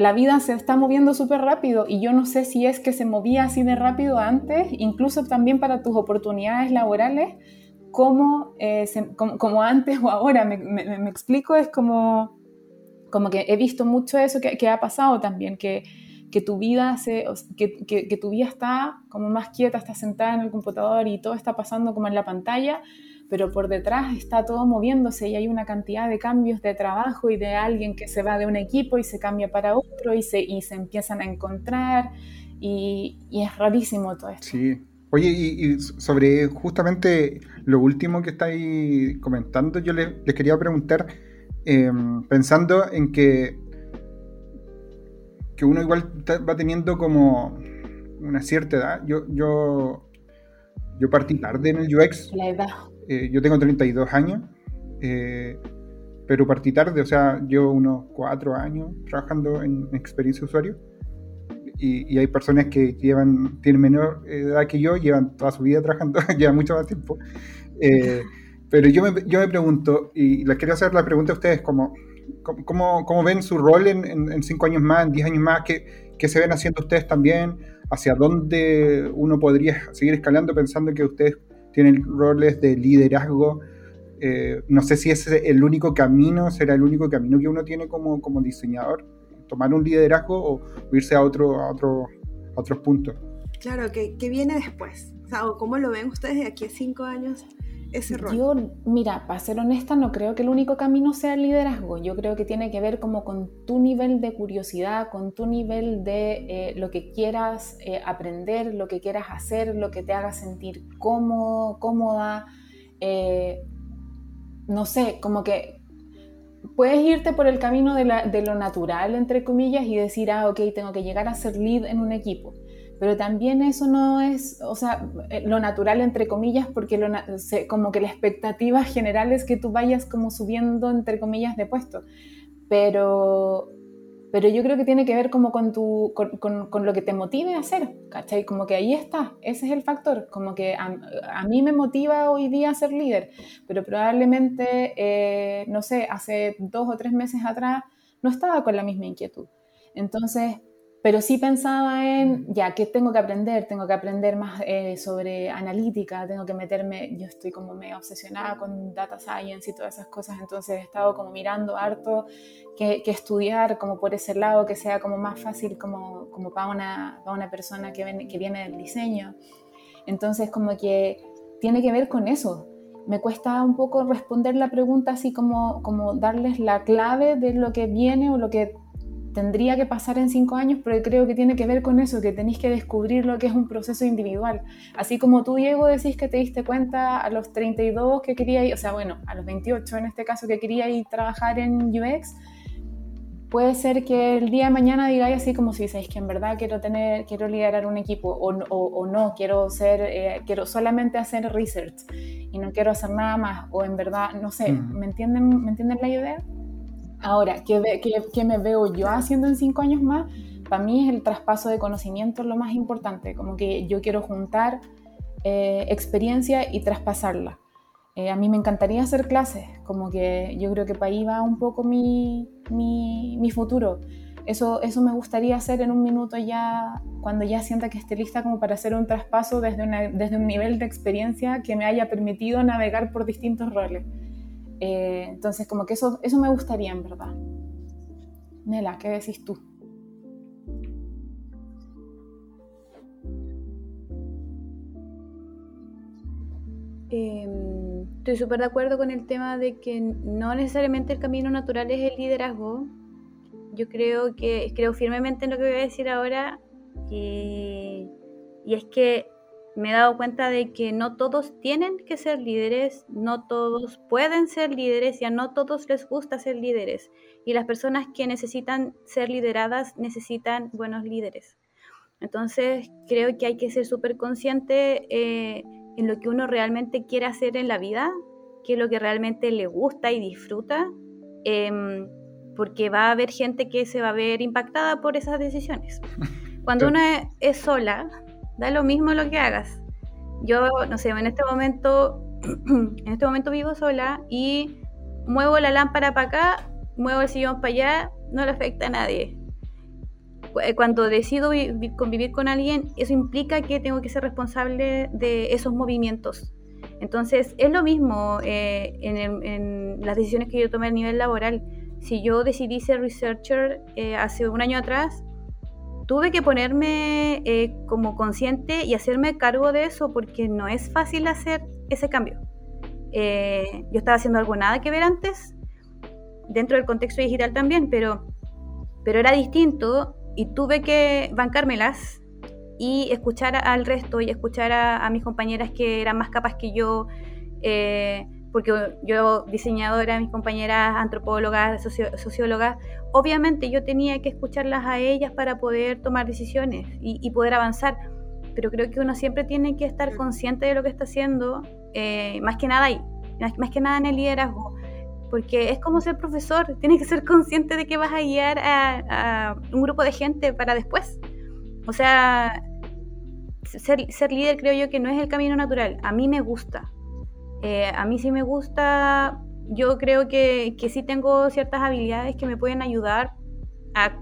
la vida se está moviendo súper rápido y yo no sé si es que se movía así de rápido antes, incluso también para tus oportunidades laborales, como, eh, como, como antes o ahora. Me, explico, es como, como que he visto mucho eso que, ha pasado también, que, que tu vida se, que- que tu vida está como más quieta, está sentada en el computador y todo está pasando como en la pantalla, pero por detrás está todo moviéndose y hay una cantidad de cambios de trabajo y de alguien que se va de un equipo y se cambia para otro y se, y se empiezan a encontrar y, y es rarísimo todo esto. Sí. Oye, y, y sobre justamente lo último que estáis comentando, yo les, les quería preguntar, eh, pensando en que, que uno igual va teniendo como una cierta edad. Yo, yo, yo partí tarde en el UX, La edad. Eh, yo tengo 32 años, eh, pero partí tarde, o sea, llevo unos 4 años trabajando en experiencia de usuario. Y, y hay personas que llevan, tienen menor edad que yo, llevan toda su vida trabajando, llevan mucho más tiempo. Eh, pero yo me, yo me pregunto, y les quería hacer la pregunta a ustedes, como, ¿cómo, cómo, ven su rol en, en, en cinco años más, en 10 años más? ¿Qué, ¿Qué se ven haciendo ustedes también? ¿Hacia dónde uno podría seguir escalando pensando que ustedes tienen roles de liderazgo? Eh, no sé si ese es el único camino, será el único camino que uno tiene como, como diseñador, tomar un liderazgo o irse a, otro, a, otro, a otros puntos. Claro, ¿qué, qué viene después? ¿o ¿cómo lo ven ustedes de aquí a cinco años Yo, mira, para ser honesta, no creo que el único camino sea el liderazgo. Yo creo que tiene que ver como con tu nivel de curiosidad, con tu nivel de eh, lo que quieras eh, aprender, lo que quieras hacer, lo que te haga sentir cómodo, cómoda. eh, no sé, como que puedes irte por el camino de, la- de lo natural, entre comillas, y decir, ah, ok, tengo que llegar a ser lead en un equipo. Pero también eso no es, o sea, eh, lo natural, entre comillas, porque lo como que la expectativa general es que tú vayas como subiendo, entre comillas, de puesto. Pero, pero yo creo que tiene que ver como con, tu, con, con- con lo que te motive a hacer, ¿cachai? Como que ahí está, ese es el factor, como que a, a mí me motiva hoy día a ser líder, pero probablemente, eh, no sé, hace dos o tres meses atrás no estaba con la misma inquietud. Entonces, pero sí pensaba en, ya, ¿qué tengo que aprender? Tengo que aprender más eh, sobre analítica, tengo que meterme, yo estoy como medio obsesionada con data science y todas esas cosas, entonces he estado como mirando harto que, que estudiar como por ese lado, que sea como más fácil como, como para, una, para una persona que, ven- que viene del diseño. Entonces como que tiene que ver con eso. Me cuesta un poco responder la pregunta así como, como darles la clave de lo que viene o lo que tendría que pasar en cinco años, pero creo que tiene que ver con eso, que tenéis que descubrir lo que es un proceso individual. Así como tú, Diego, decís que te diste cuenta a los 32 que quería ir, o sea, bueno, a los 28 en este caso que quería ir trabajar en UX, puede ser que el día de mañana digáis así como si dices que en verdad quiero tener, quiero liderar un equipo o, o, no, quiero ser, eh, quiero solamente hacer research y no quiero hacer nada más, o en verdad, no sé. ¿me entienden, ¿me entienden la idea? Ahora, ¿qué, me veo yo haciendo en cinco años más? Para mí es el traspaso de conocimiento lo más importante, como que yo quiero juntar eh, experiencia y traspasarla. Eh, a mí me encantaría hacer clases, como que yo creo que para ahí va un poco mi, mi, futuro. Eso, eso me gustaría hacer en un minuto ya, cuando ya sienta que esté lista como para hacer un traspaso desde, desde un nivel de experiencia que me haya permitido navegar por distintos roles. Eh, entonces, como que eso, eso me gustaría en verdad. Nela, ¿qué decís tú? Em, estoy súper de acuerdo con el tema de que no necesariamente el camino natural es el liderazgo. Yo creo que creo firmemente en lo que voy a decir ahora y es que me he dado cuenta de que no todos tienen que ser líderes, no todos pueden ser líderes y a no todos les gusta ser líderes. Y las personas que necesitan ser lideradas necesitan buenos líderes. Entonces creo que hay que ser súper consciente eh, en lo que uno realmente quiere hacer en la vida, qué es lo que realmente le gusta y disfruta, em, porque va a haber gente que se va a ver impactada por esas decisiones. Cuando uno es sola, da lo mismo lo que hagas. Yo, no sé, en este momento, en este momento vivo sola y muevo la lámpara para acá, muevo el sillón para allá, no le afecta a nadie. Eh, cuando decido convivir con alguien, eso implica que tengo que ser responsable de esos movimientos. Entonces, es lo mismo eh, en, las decisiones que yo tomé a nivel laboral. Si yo decidí ser researcher eh, hace un año atrás, tuve que ponerme eh, como consciente y hacerme cargo de eso porque no es fácil hacer ese cambio. Eh, yo estaba haciendo algo nada que ver antes, dentro del contexto digital también, pero, pero era distinto y tuve que bancármelas y escuchar al resto y escuchar a, mis compañeras que eran más capas que yo. Eh, porque yo diseñadora, mis compañeras antropólogas, sociólogas, obviamente yo tenía que escucharlas a ellas para poder tomar decisiones y, poder avanzar, pero creo que uno siempre tiene que estar consciente de lo que está haciendo, eh, más que nada ahí, más, que nada en el liderazgo, porque es como ser profesor, tienes que ser consciente de que vas a guiar a, un grupo de gente para después. O sea, ser, ser líder creo yo que no es el camino natural, a mí me gusta, eh, a mí sí me gusta, yo creo que, que, sí tengo ciertas habilidades que me pueden ayudar a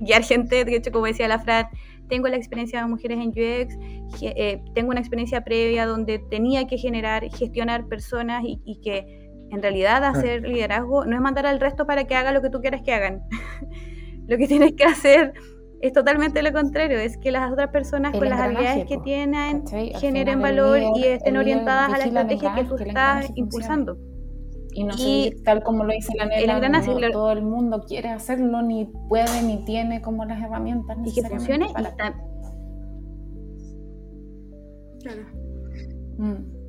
guiar gente, de hecho como decía la Fran, tengo la experiencia de mujeres en UX, eh, tengo una experiencia previa donde tenía que generar, gestionar personas y, y que en realidad hacer liderazgo no es mandar al resto para que haga lo que tú quieras que hagan. lo que tienes que hacer es totalmente lo contrario, es que las otras personas con las habilidades que tienen generen valor y estén orientadas a la estrategia que tú estás impulsando. Y no sé, tal como lo dice la nena, no, todo el mundo quiere hacerlo, ni puede, ni tiene como las herramientas Y que funcione y está... Claro. Mm.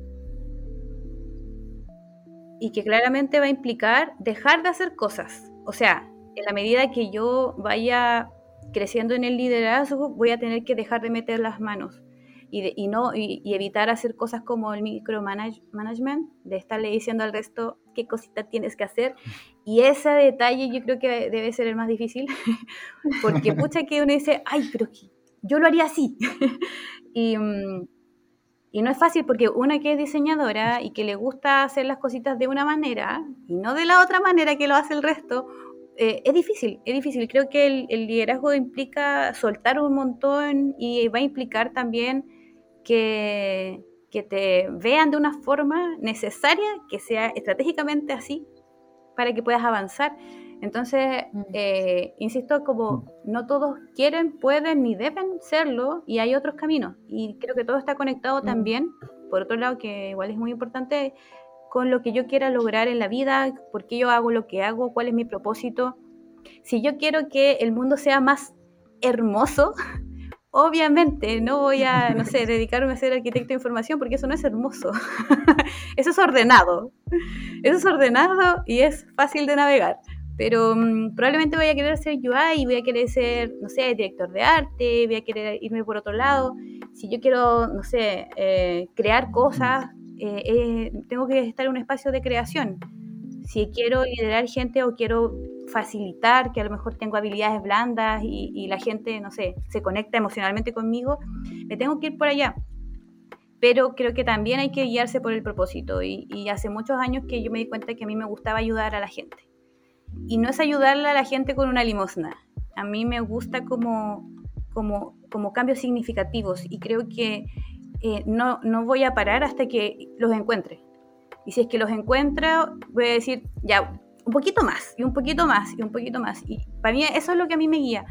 Y que claramente va a implicar dejar de hacer cosas. O sea, en la medida que yo vaya creciendo en el liderazgo, voy a tener que dejar de meter las manos y, no, y, evitar hacer cosas como el micromanagement, de estarle diciendo al resto qué cosita tienes que hacer. Y ese detalle yo creo que debe ser el más difícil, porque pucha que uno dice, ay, pero yo lo haría así. y, mm, y no es fácil porque una que es diseñadora y que le gusta hacer las cositas de una manera y no de la otra manera que lo hace el resto, eh, es difícil, es difícil. Creo que el, liderazgo implica soltar un montón y va a implicar también que, que te vean de una forma necesaria, que sea estratégicamente así, para que puedas avanzar. Entonces, mm. eh, insisto, como mm. no todos quieren, pueden ni deben serlo, y hay otros caminos. Y creo que todo está conectado mm. también, por otro lado, que igual es muy importante, con lo que yo quiera lograr en la vida, por qué yo hago lo que hago, cuál es mi propósito. si yo quiero que el mundo sea más hermoso, obviamente no voy a, no sé, dedicarme a ser arquitecto de información porque eso no es hermoso. eso es ordenado. Eso es ordenado y es fácil de navegar. Pero mm, probablemente voy a querer ser UI, voy a querer ser, no sé, director de arte, voy a querer irme por otro lado. Si yo quiero, no sé, eh, crear cosas, eh, eh, tengo que estar en un espacio de creación. Si quiero liderar gente o quiero facilitar, que a lo mejor tengo habilidades blandas y, la gente, no sé, se conecta emocionalmente conmigo, me tengo que ir por allá. Pero creo que también hay que guiarse por el propósito y, y hace muchos años que yo me di cuenta que a mí me gustaba ayudar a la gente. Y no es ayudarle a la gente con una limosna. A mí me gusta como, como, como cambios significativos y creo que eh, no, no voy a parar hasta que los encuentre. Y si es que los encuentro, voy a decir, ya, un poquito más, y un poquito más, y un poquito más. Y para mí eso es lo que a mí me guía.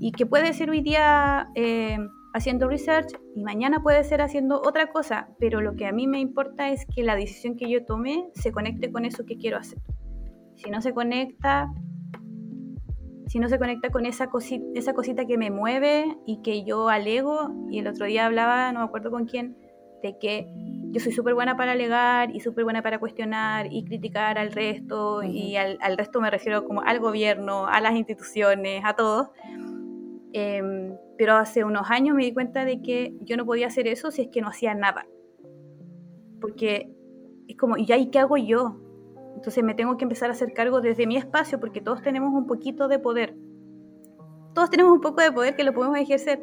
Y que puede ser hoy día eh, haciendo research y mañana puede ser haciendo otra cosa, pero lo que a mí me importa es que la decisión que yo tome se conecte con eso que quiero hacer. Si no se conecta, si no se conecta con esa cosita, esa cosita que me mueve y que yo alego, y el otro día hablaba, no me acuerdo con quién, de que yo soy súper buena para alegar y súper buena para cuestionar y criticar al resto, y al, resto me refiero como al gobierno, a las instituciones, a todos. Em, pero hace unos años me di cuenta de que yo no podía hacer eso si es que no hacía nada. Porque es como, ¿y ahí qué hago yo? Entonces me tengo que empezar a hacer cargo desde mi espacio porque todos tenemos un poquito de poder. Todos tenemos un poco de poder que lo podemos ejercer.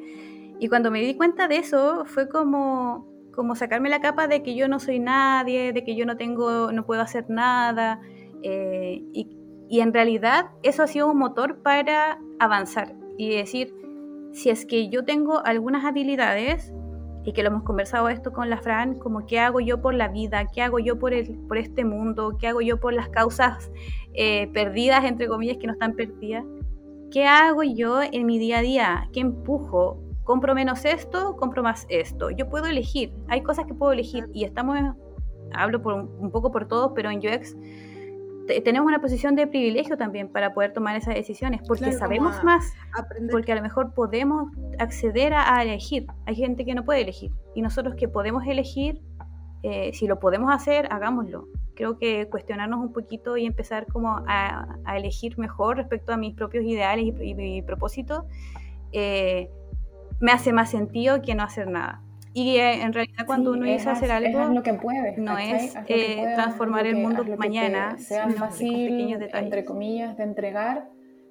Y cuando me di cuenta de eso, fue como, como sacarme la capa de que yo no soy nadie, de que yo no tengo, no puedo hacer nada. Eh, y, y en realidad eso ha sido un motor para avanzar y decir, si es que yo tengo algunas habilidades, y que lo hemos conversado esto con la Fran, como qué hago yo por la vida, qué hago yo por, el, por este mundo, qué hago yo por las causas eh, perdidas, entre comillas, que no están perdidas, qué hago yo en mi día a día, qué empujo, compro menos esto, compro más esto, yo puedo elegir, hay cosas que puedo elegir y estamos, hablo un poco por todos, pero en UX tenemos una posición de privilegio también para poder tomar esas decisiones, porque sabemos más, porque a lo mejor podemos acceder a, elegir. Hay gente que no puede elegir y nosotros que podemos elegir, eh, si lo podemos hacer, hagámoslo. Creo que cuestionarnos un poquito y empezar como a, elegir mejor respecto a mis propios ideales y, mi propósito, eh, me hace más sentido que no hacer nada. Y eh, en realidad cuando uno dice hacer algo, lo que no es eh, transformar el mundo mañana, sea fácil, entre comillas, de entregar,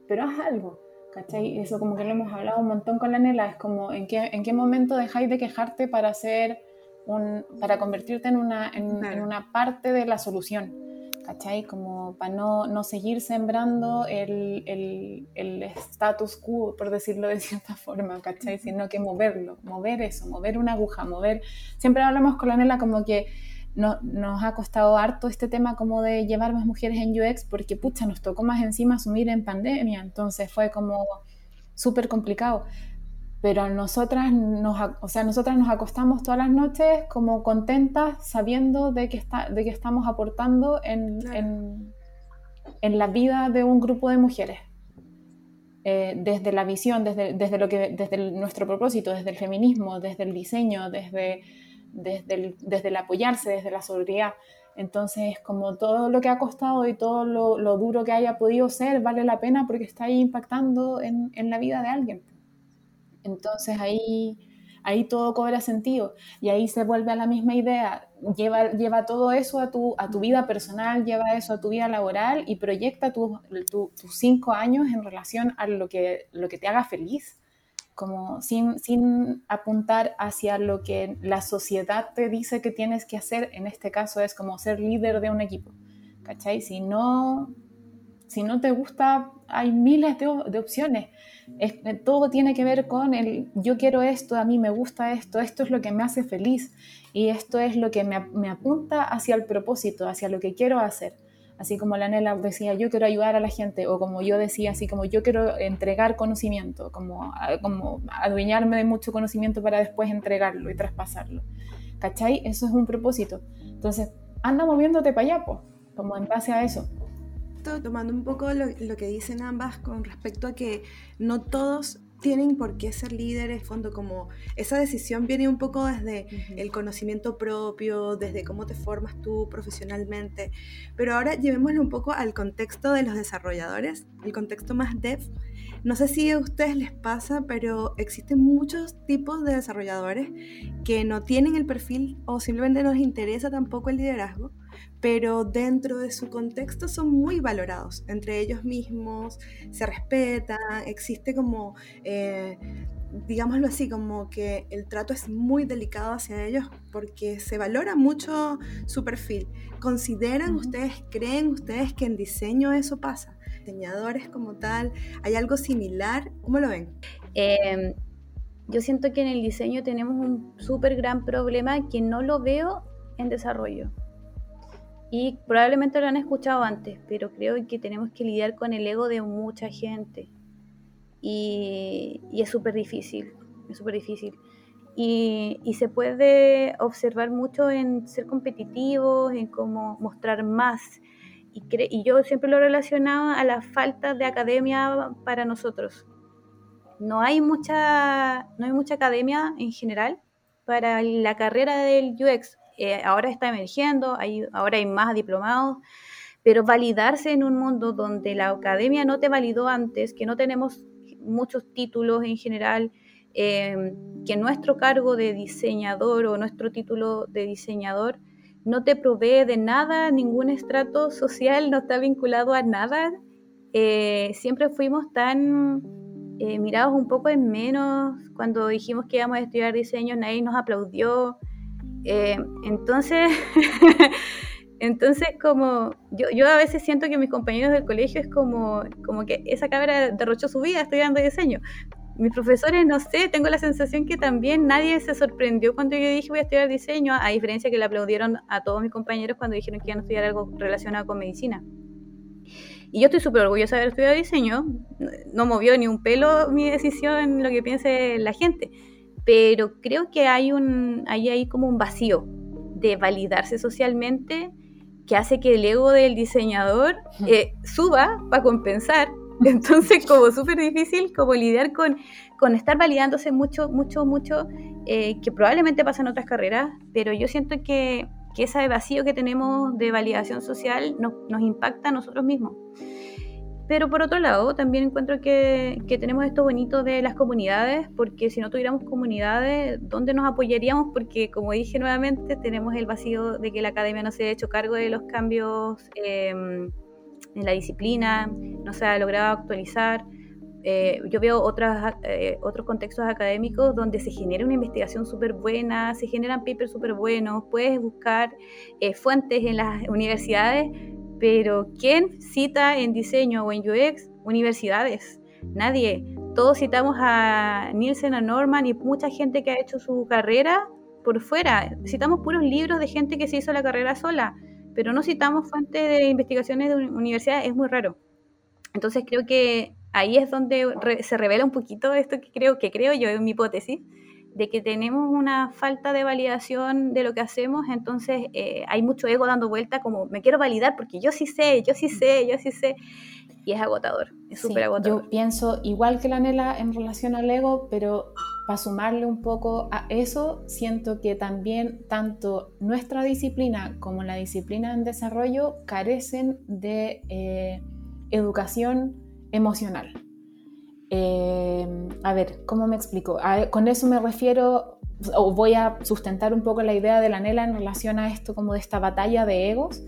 pero haz algo. ¿Cachai? Eso como que lo hemos hablado un montón con la Nela, es como en qué, en qué momento dejáis de quejarte para hacer un, para convertirte en una, en, en una parte de la solución. ¿Cachai? Como para no, no seguir sembrando el, el, el, status quo, por decirlo de cierta forma, ¿cachai? Sino que moverlo, mover eso, mover una aguja, mover... Siempre hablamos con la Nela como que no, nos ha costado harto este tema como de llevar más mujeres en UX porque, pucha, nos tocó más encima asumir en pandemia, entonces fue como súper complicado pero nosotras nos, o sea, nosotras nos acostamos todas las noches como contentas sabiendo de que, está, de que estamos aportando en, en, en, la vida de un grupo de mujeres. Eh, desde la visión, desde, desde, lo que, desde nuestro propósito, desde el feminismo, desde el diseño, desde, desde, el, desde el apoyarse, desde la solidaridad. Entonces, como todo lo que ha costado y todo lo, lo, duro que haya podido ser, vale la pena porque está ahí impactando en, en la vida de alguien. Entonces ahí, ahí todo cobra sentido y ahí se vuelve a la misma idea. Lleva, lleva todo eso a tu, a tu vida personal, lleva eso a tu vida laboral y proyecta tus cinco años en relación a lo que, lo que te haga feliz como sin, sin, apuntar hacia lo que la sociedad te dice que tienes que hacer, en este caso es como ser líder de un equipo, ¿cachai? Si no, si no te gusta, hay miles de, opciones. Eh, todo tiene que ver con el yo quiero esto, a mí me gusta esto, esto es lo que me hace feliz y esto es lo que me, apunta hacia el propósito, hacia lo que quiero hacer. Así como la Nela decía, yo quiero ayudar a la gente, o como yo decía, así como yo quiero entregar conocimiento, como, como adueñarme de mucho conocimiento para después entregarlo y traspasarlo. ¿Cachai? Eso es un propósito. Entonces, anda moviéndote para allá, como en base a eso. Esto, tomando un poco lo, lo que dicen ambas con respecto a que no todos tienen por qué ser líderes, fondo como esa decisión viene un poco desde el conocimiento propio, desde cómo te formas tú profesionalmente, pero ahora llevémoslo un poco al contexto de los desarrolladores, el contexto más dev. No sé si a ustedes les pasa, pero existen muchos tipos de desarrolladores que no tienen el perfil o simplemente no les interesa tampoco el liderazgo, pero dentro de su contexto son muy valorados entre ellos mismos, se respetan, existe como, eh, digámoslo así, como que el trato es muy delicado hacia ellos porque se valora mucho su perfil. ¿Consideran ustedes, creen ustedes que en diseño eso pasa? Diseñadores como tal, ¿hay algo similar? ¿Cómo lo ven? Em, yo siento que en el diseño tenemos un súper gran problema que no lo veo en desarrollo y probablemente lo han escuchado antes, pero creo que tenemos que lidiar con el ego de mucha gente. Y, es súper difícil, es súper difícil. Y, y, se puede observar mucho en ser competitivos, en cómo mostrar más. Y, y yo siempre lo he relacionado a la falta de academia para nosotros. No hay mucha, no hay mucha academia en general para la carrera del UX eh, ahora está emergiendo, hay, ahora hay más diplomados, pero validarse en un mundo donde la academia no te validó antes, que no tenemos muchos títulos en general, eh, que nuestro cargo de diseñador o nuestro título de diseñador no te provee de nada, ningún estrato social no está vinculado a nada. Eh, siempre fuimos tan mirados un poco en menos. Cuando dijimos que íbamos a estudiar diseño, nadie nos aplaudió. Eh, entonces, entonces como yo, yo a veces siento que mis compañeros del colegio es como, como que esa cabra derrochó su vida estudiando diseño. Mis profesores, no sé, tengo la sensación que también nadie se sorprendió cuando yo dije voy a estudiar diseño, a diferencia que le aplaudieron a todos mis compañeros cuando dijeron que iban a estudiar algo relacionado con medicina. Y yo estoy súper orgullosa de haber estudiado diseño, no movió ni un pelo mi decisión, lo que piense la gente pero creo que hay un, hay ahí como un vacío de validarse socialmente que hace que el ego del diseñador eh, suba para compensar. Entonces, como súper difícil como lidiar con, con estar validándose mucho, mucho, mucho, eh, que probablemente pasa en otras carreras, pero yo siento que, que ese vacío que tenemos de validación social nos, nos impacta a nosotros mismos. Pero por otro lado, también encuentro que, tenemos esto bonito de las comunidades, porque si no tuviéramos comunidades, ¿dónde nos apoyaríamos? Porque, como dije nuevamente, tenemos el vacío de que la academia no se ha hecho cargo de los cambios em, en la disciplina, no se ha logrado actualizar. Eh, yo veo otras, eh, otros contextos académicos donde se genera una investigación súper buena, se generan papers súper buenos, puedes buscar eh, fuentes en las universidades, pero ¿quién cita en diseño o en UX? Universidades. Nadie. Todos citamos a Nielsen, a Norman y mucha gente que ha hecho su carrera por fuera. Citamos puros libros de gente que se hizo la carrera sola, pero no citamos fuentes de investigaciones de universidades, es muy raro. Entonces creo que ahí es donde se revela un poquito esto que creo, que creo yo, en mi hipótesis, de que tenemos una falta de validación de lo que hacemos, entonces eh, hay mucho ego dando vuelta como me quiero validar porque yo sí sé, yo sí sé, yo sí sé, y es agotador, es súper agotador. Yo pienso igual que la Nela en relación al ego, pero para sumarle un poco a eso, siento que también tanto nuestra disciplina como la disciplina en desarrollo carecen de eh, educación emocional. Eh, a ver, ¿cómo me explico? con eso me refiero, o voy a sustentar un poco la idea de la Nela en relación a esto como de esta batalla de egos,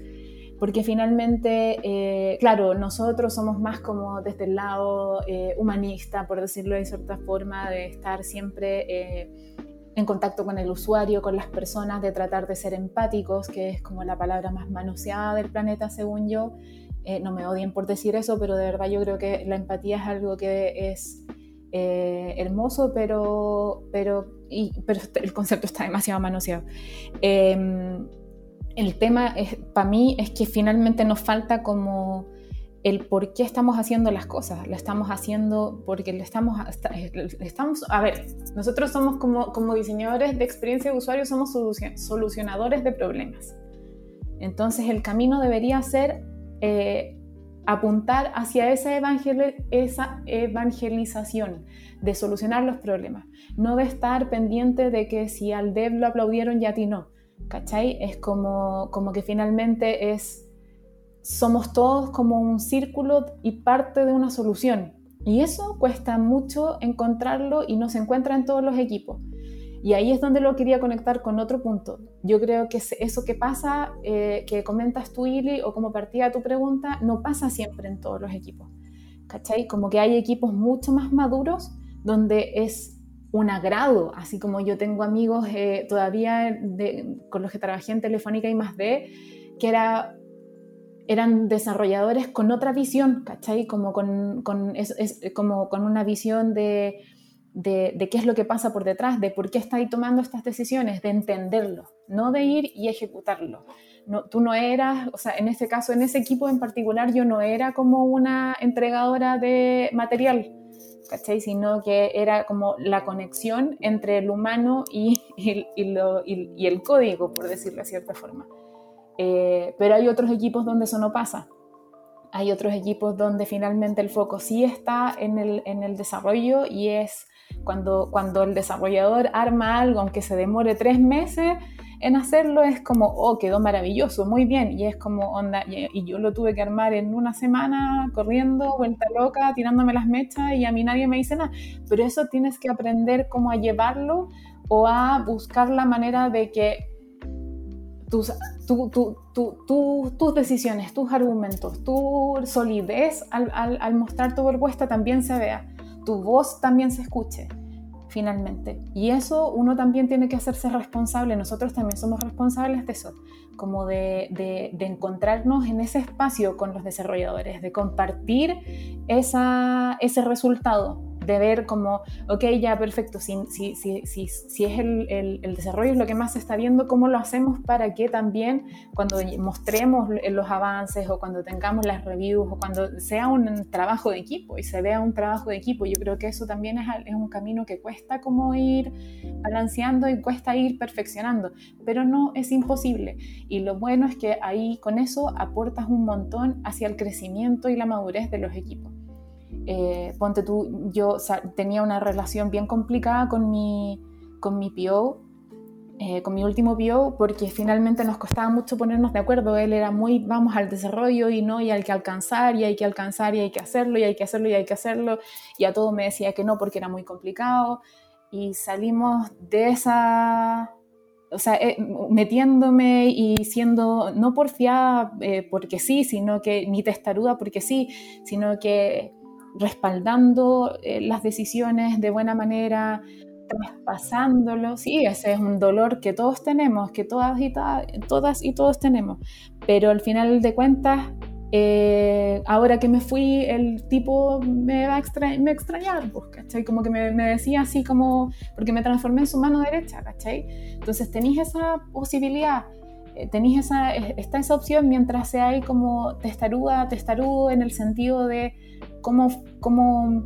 porque finalmente, eh, claro, nosotros somos más como desde el lado eh, humanista, por decirlo de cierta forma, de estar siempre en contacto con el usuario, con las personas, de tratar de ser empáticos, que es como la palabra más manoseada del planeta, según yo. Eh, no me odien por decir eso, pero de verdad yo creo que la empatía es algo que es eh, hermoso, pero, pero, pero el concepto está demasiado manoseado. Em, el tema para mí es que finalmente nos falta como el por qué estamos haciendo las cosas. Lo estamos haciendo porque le estamos, estamos a ver, nosotros somos como, como diseñadores de experiencia de usuario, somos solucionadores de problemas. Entonces el camino debería ser eh, apuntar hacia esa, esa evangelización de solucionar los problemas, no de estar pendiente de que si al dev lo aplaudieron y a ti no, ¿cachai? Es como, como que finalmente es, somos todos como un círculo y parte de una solución. Y eso cuesta mucho encontrarlo y no se encuentra en todos los equipos. Y ahí es donde lo quería conectar con otro punto. Yo creo que eso que pasa, eh, que comentas tú, Ili, o como partía tu pregunta, no pasa siempre en todos los equipos. ¿Cachai? Como que hay equipos mucho más maduros donde es un agrado, así como yo tengo amigos eh, todavía con los que trabajé en Telefónica y más de, que era, eran desarrolladores con otra visión, ¿cachai? Como con, con, como con una visión de de, qué es lo que pasa por detrás, de por qué está ahí tomando estas decisiones, de entenderlo, no de ir y ejecutarlo. No, tú no eras, o sea, en ese caso, en ese equipo en particular, yo no era como una entregadora de material, ¿cachai? Sino que era como la conexión entre el humano y, y, el código, por decirlo de cierta forma. Eh, pero hay otros equipos donde eso no pasa. Hay otros equipos donde finalmente el foco sí está en el, en el desarrollo y es cuando, cuando el desarrollador arma algo, aunque se demore tres meses en hacerlo, es como, oh, quedó maravilloso, muy bien. Y es como, onda, y, yo lo tuve que armar en una semana, corriendo, vuelta loca, tirándome las mechas y a mí nadie me dice nada. Pero eso tienes que aprender cómo a llevarlo o a buscar la manera de que tus, tus decisiones, tus argumentos, tu solidez al, al, al mostrar tu propuesta también se vea tu voz también se escuche finalmente. Y eso uno también tiene que hacerse responsable, nosotros también somos responsables de eso, como de, de, encontrarnos en ese espacio con los desarrolladores, de compartir esa, ese resultado de ver como, ok, ya perfecto, si, si, si, si es el, el, desarrollo es lo que más se está viendo, ¿cómo lo hacemos para que también cuando mostremos los avances o cuando tengamos las reviews o cuando sea un trabajo de equipo y se vea un trabajo de equipo, yo creo que eso también es, es un camino que cuesta como ir balanceando y cuesta ir perfeccionando, pero no es imposible. Y lo bueno es que ahí con eso aportas un montón hacia el crecimiento y la madurez de los equipos. Eh, ponte tú, yo tenía una relación bien complicada con mi, con mi PO, eh, con mi último PO, porque finalmente nos costaba mucho ponernos de acuerdo. Él era muy, vamos al desarrollo y no, y hay que alcanzar, y hay que alcanzar, y hay que hacerlo, y hay que hacerlo, y hay que hacerlo. Y a todo me decía que no, porque era muy complicado. Y salimos de esa, o sea, eh, metiéndome y siendo no porfiada porque sí, sino que ni testaruda porque sí, sino que respaldando eh, las decisiones de buena manera, traspasándolo. Sí, ese es un dolor que todos tenemos, que todas y, todas y todos tenemos. Pero al final de cuentas, eh, ahora que me fui, el tipo me va a me extrañar, pues, ¿cachai? Como que me, me, decía así como, porque me transformé en su mano derecha, ¿cachai? Entonces tenéis esa posibilidad, eh, tenéis esa, está esa opción mientras sea ahí como testaruda, testarudo en el sentido de cómo, cómo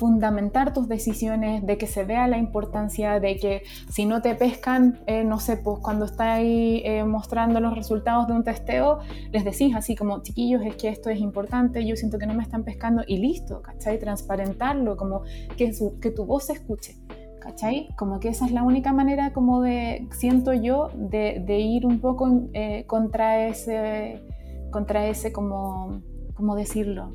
fundamentar tus decisiones, de que se vea la importancia, de que si no te pescan, eh, no sé, pues cuando estáis eh, mostrando los resultados de un testeo, les decís así como, chiquillos, es que esto es importante, yo siento que no me están pescando y listo, ¿cachai? Transparentarlo, como que, que tu voz se escuche. ¿Cachai? Como que esa es la única manera como de, siento yo, de, de ir un poco eh, contra ese, contra ese como, ¿cómo decirlo?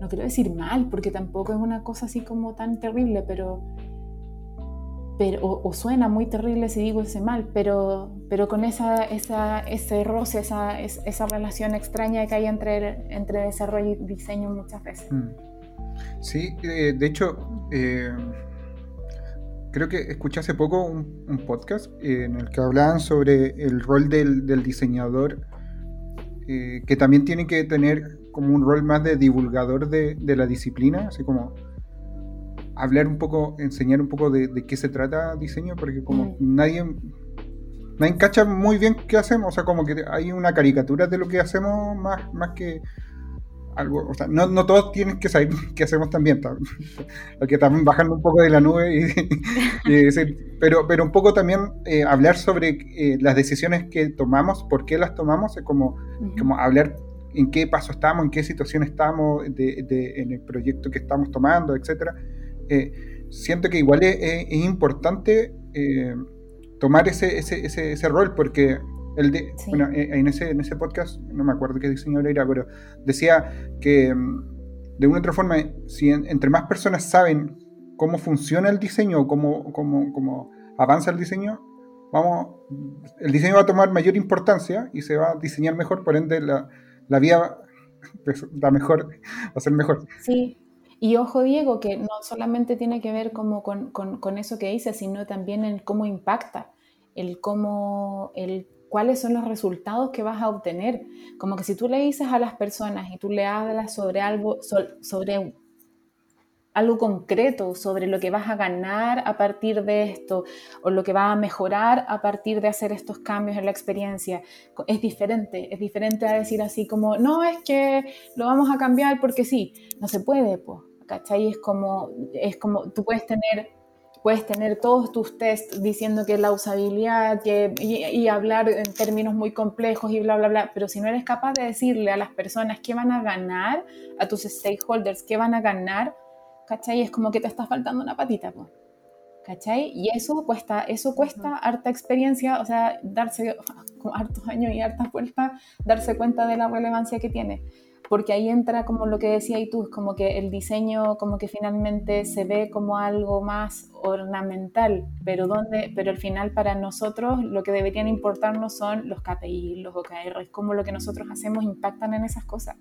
No quiero decir mal, porque tampoco es una cosa así como tan terrible, pero, pero o, suena muy terrible si digo ese mal, pero, pero con esa, esa, ese roce, esa, esa relación extraña que hay entre, entre desarrollo y diseño muchas veces. Mm. Sí, eh, de hecho, eh, creo que escuché hace poco un, podcast en el que hablaban sobre el rol del, del diseñador, eh, que también tiene que tener como un rol más de divulgador de, de la disciplina, así como hablar un poco, enseñar un poco de, de qué se trata diseño, porque como mm. nadie, nadie cacha muy bien qué hacemos, o sea, como que hay una caricatura de lo que hacemos más, más que algo, o sea, no, no todos tienen que saber qué hacemos también, que también bajando un poco de la nube, y, pero, pero un poco también eh, hablar sobre eh, las decisiones que tomamos, por qué las tomamos, es como, como hablar en qué paso estamos, en qué situación estamos en el proyecto que estamos tomando, etc. Eh, siento que igual es, importante eh, tomar ese, ese, ese, rol porque el de, bueno, en, ese, en ese podcast, no me acuerdo qué diseñador era, pero decía que mm, de una u otra forma, si entre más personas saben cómo funciona el diseño, cómo, cómo, cómo avanza el diseño, vamos, el diseño va a tomar mayor importancia y se va a diseñar mejor, por ende la, la vida va mejor, va a ser mejor. Sí, y ojo Diego, que no solamente tiene que ver como con, con, con eso que dice, sino también en cómo impacta, el cómo, el cuáles son los resultados que vas a obtener. Como que si tú le dices a las personas y tú le hablas sobre algo, sobre algo concreto sobre lo que vas a ganar a partir de esto o lo que va a mejorar a partir de hacer estos cambios en la experiencia. Es diferente, es diferente a decir así como, no, es que lo vamos a cambiar porque sí, no se puede, pues, ¿cachai? Es como, es como, tú puedes tener puedes tener todos tus tests diciendo que la usabilidad que, y, hablar en términos muy complejos y bla, bla, bla, pero si no eres capaz de decirle a las personas qué van a ganar, a tus stakeholders qué van a ganar, ¿cachai? Es como que te está faltando una patita, pues. ¿cachai? Y eso cuesta, eso cuesta harta experiencia, o sea, darse como hartos años y hartas vueltas, darse cuenta de la relevancia que tiene porque ahí entra como lo que decía y tú, es como que el diseño como que finalmente se ve como algo más ornamental, pero donde, pero al final para nosotros lo que deberían importarnos son los KPI, los OKR, como lo que nosotros hacemos impactan en esas cosas,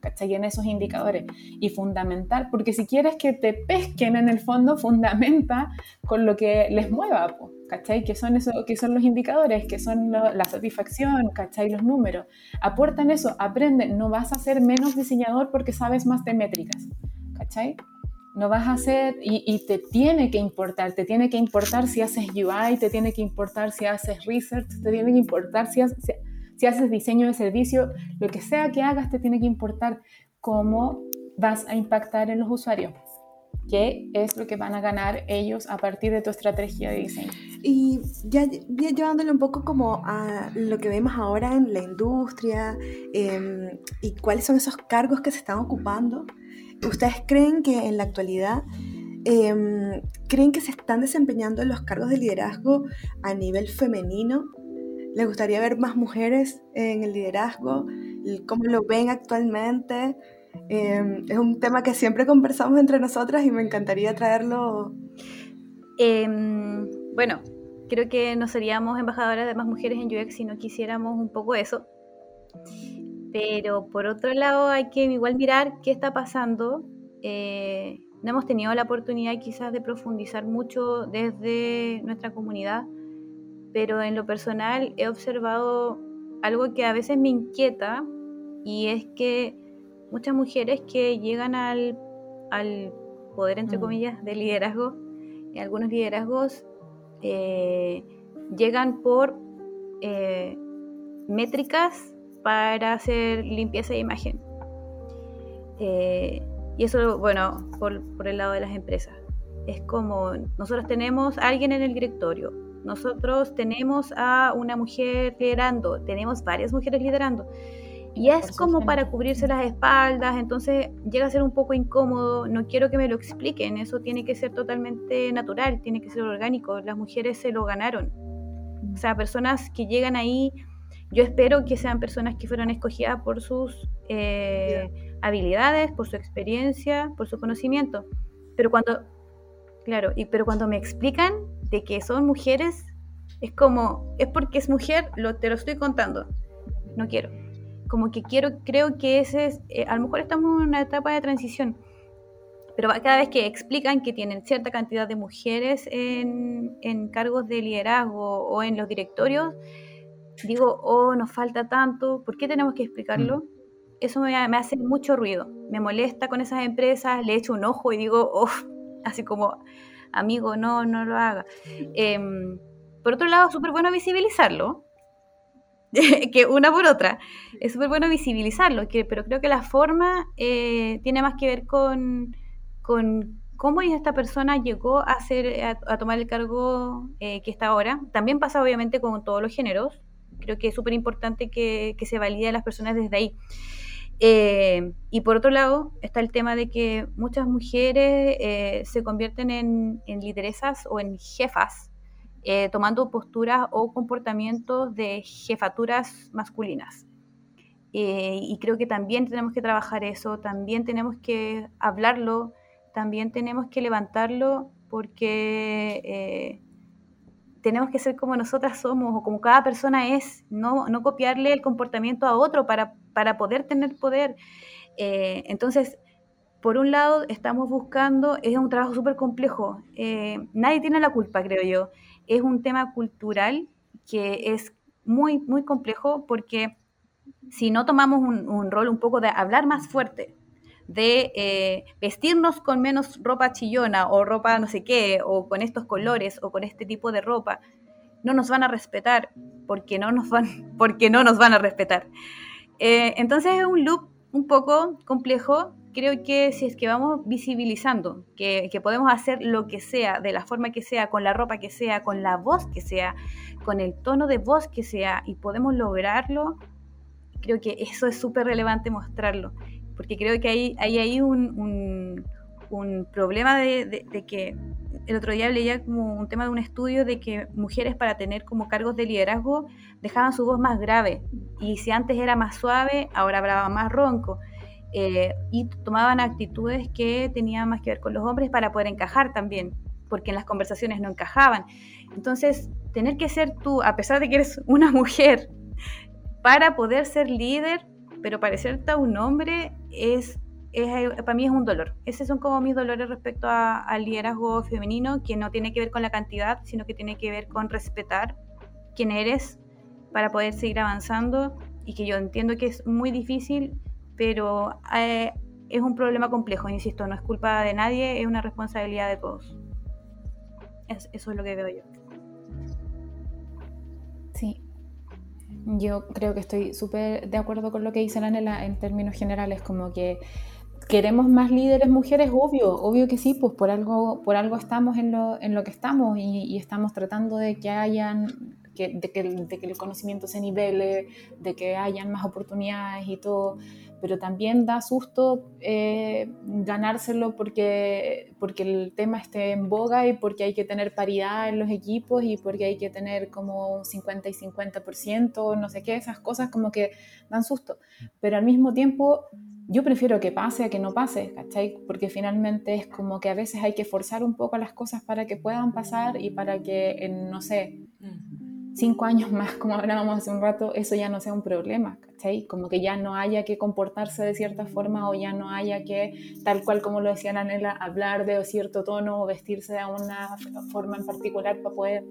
¿cachai? En esos indicadores. Y fundamental, porque si quieres que te pesquen en el fondo, fundamenta con lo que les mueva, ¿cachai? Que son, eso, que son los indicadores, que son la satisfacción, ¿cachai? Los números. Aportan eso, aprenden, no vas a ser menos diseñador porque sabes más de métricas, ¿cachai? No vas a hacer, y, te tiene que importar, te tiene que importar si haces UI, te tiene que importar si haces research, te tiene que importar si, si haces diseño de servicio, lo que sea que hagas te tiene que importar cómo vas a impactar en los usuarios qué es lo que van a ganar ellos a partir de tu estrategia de diseño. Y ya, llevándole un poco como a lo que vemos ahora en la industria em, y cuáles son esos cargos que se están ocupando, ¿ustedes creen que en la actualidad em, creen que se están desempeñando los cargos de liderazgo a nivel femenino? ¿Les gustaría ver más mujeres en el liderazgo? ¿Cómo lo ven actualmente? Em, es un tema que siempre conversamos entre nosotras y me encantaría traerlo. Em, bueno, creo que no seríamos embajadoras de más mujeres en UX si no quisiéramos un poco eso. Pero por otro lado hay que igual mirar qué está pasando. Eh, no hemos tenido la oportunidad quizás de profundizar mucho desde nuestra comunidad, pero en lo personal he observado algo que a veces me inquieta y es que muchas mujeres que llegan al, poder, entre mm. comillas, de liderazgo, algunos liderazgos eh, llegan por eh, métricas para hacer limpieza de imagen. Eh, y eso, bueno, por, por, el lado de las empresas. Es como, nosotros tenemos a alguien en el directorio, nosotros tenemos a una mujer liderando, tenemos varias mujeres liderando. Y es como para cubrirse las espaldas, entonces llega a ser un poco incómodo, no quiero que me lo expliquen, eso tiene que ser totalmente natural, tiene que ser orgánico, las mujeres se lo ganaron. O sea, personas que llegan ahí, yo espero que sean personas que fueron escogidas por sus eh, habilidades, por su experiencia, por su conocimiento. Pero cuando, claro, y, pero cuando me explican de que son mujeres, es como, es porque es mujer, lo, te lo estoy contando, no quiero. Como que quiero, creo que ese es, eh, a lo mejor estamos en una etapa de transición, pero cada vez que explican que tienen cierta cantidad de mujeres en, en cargos de liderazgo o en los directorios, digo, oh, nos falta tanto, ¿por qué tenemos que explicarlo? Mm. Eso me, me, hace mucho ruido, me molesta con esas empresas, le echo un ojo y digo, oh, así como, amigo, no, no lo haga. Em, por otro lado, súper bueno visibilizarlo, que una por otra. Es súper bueno visibilizarlo, que, pero creo que la forma eh, tiene más que ver con, con cómo esta persona llegó a, hacer, a, tomar el cargo eh, que está ahora. También pasa obviamente con todos los géneros. Creo que es súper importante que, que, se valide a las personas desde ahí. Eh, y por otro lado está el tema de que muchas mujeres eh, se convierten en, lideresas o en jefas, eh, tomando posturas o comportamientos de jefaturas masculinas. y creo que también tenemos que trabajar eso, también tenemos que hablarlo, también tenemos que levantarlo porque tenemos que ser como nosotras somos o como cada persona es, no, no copiarle el comportamiento a otro para, para poder tener poder. Eh, entonces, por un lado, estamos buscando, es un trabajo súper complejo, eh, nadie tiene la culpa, creo yo, es un tema cultural que es muy, muy complejo porque si no tomamos un, un rol un poco de hablar más fuerte, de eh, vestirnos con menos ropa chillona o ropa no sé qué, o con estos colores o con este tipo de ropa, no nos van a respetar porque no nos van, porque no nos van a respetar. Eh, entonces es un loop un poco complejo. Creo que si es que vamos visibilizando que, que podemos hacer lo que sea, de la forma que sea, con la ropa que sea, con la voz que sea, con el tono de voz que sea, y podemos lograrlo, creo que eso es súper relevante mostrarlo porque creo que hay, hay un, un, problema de, que el otro día leía como un tema de un estudio de que mujeres para tener como cargos de liderazgo dejaban su voz más grave y si antes era más suave, ahora hablaba más ronco. Eh, y tomaban actitudes que tenían más que ver con los hombres para poder encajar también, porque en las conversaciones no encajaban. Entonces, tener que ser tú, a pesar de que eres una mujer, para poder ser líder, pero parecerte a un hombre es, para mí es un dolor. Esos son como mis dolores respecto al liderazgo femenino, que no tiene que ver con la cantidad, sino que tiene que ver con respetar quién eres para poder seguir avanzando y que yo entiendo que es muy difícil, pero eh, es un problema complejo, insisto, no es culpa de nadie, es una responsabilidad de todos. eso es lo que veo yo. Yo creo que estoy súper de acuerdo con lo que dice Anela en términos generales, como que queremos más líderes mujeres, obvio, obvio que sí, pues por algo, por algo estamos en lo, en lo que estamos y, estamos tratando de que hayan, que, de, que, de que el conocimiento se nivele, de que hayan más oportunidades y todo pero también da susto eh, ganárselo porque, porque el tema esté en boga y porque hay que tener paridad en los equipos y porque hay que tener como 50 y 50%, no sé qué, esas cosas como que dan susto. Pero al mismo tiempo yo prefiero que pase a que no pase, ¿cachai? Porque finalmente es como que a veces hay que forzar un poco las cosas para que puedan pasar y para que, no sé, cinco años más, como hablábamos hace un rato, eso ya no sea un problema, ¿cachai? Como que ya no haya que comportarse de cierta forma o ya no haya que, tal cual como lo decía Anela, hablar de cierto tono o vestirse de una forma en particular para poder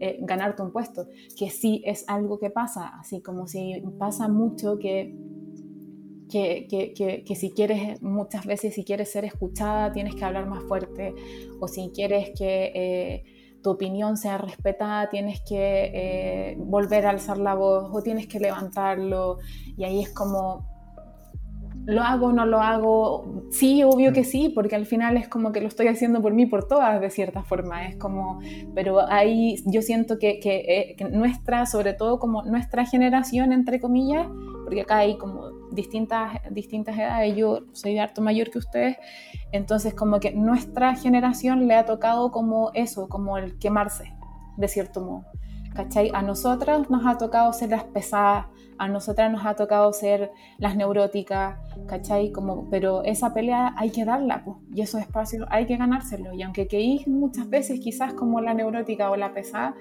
eh, ganarte un puesto, que sí es algo que pasa, así como si pasa mucho que que, que, que, si quieres, muchas veces si quieres ser escuchada, tienes que hablar más fuerte, o si quieres que eh, tu opinión sea respetada, tienes que eh, volver a alzar la voz o tienes que levantarlo. Y ahí es como, ¿lo hago o no lo hago? Sí, obvio que sí, porque al final es como que lo estoy haciendo por mí, por todas, de cierta forma. Es como, pero ahí yo siento que, que, eh, que nuestra, sobre todo como nuestra generación, entre comillas, porque acá hay como distintas, distintas edades, yo soy harto mayor que ustedes, entonces como que nuestra generación le ha tocado como eso, como el quemarse, de cierto modo. ¿Cachai? A nosotras nos ha tocado ser las pesadas, a nosotras nos ha tocado ser las neuróticas, ¿cachai? Como, pero esa pelea hay que darla, pues, y esos espacios hay que ganárselo. Y aunque queís muchas veces quizás como la neurótica o la pesada,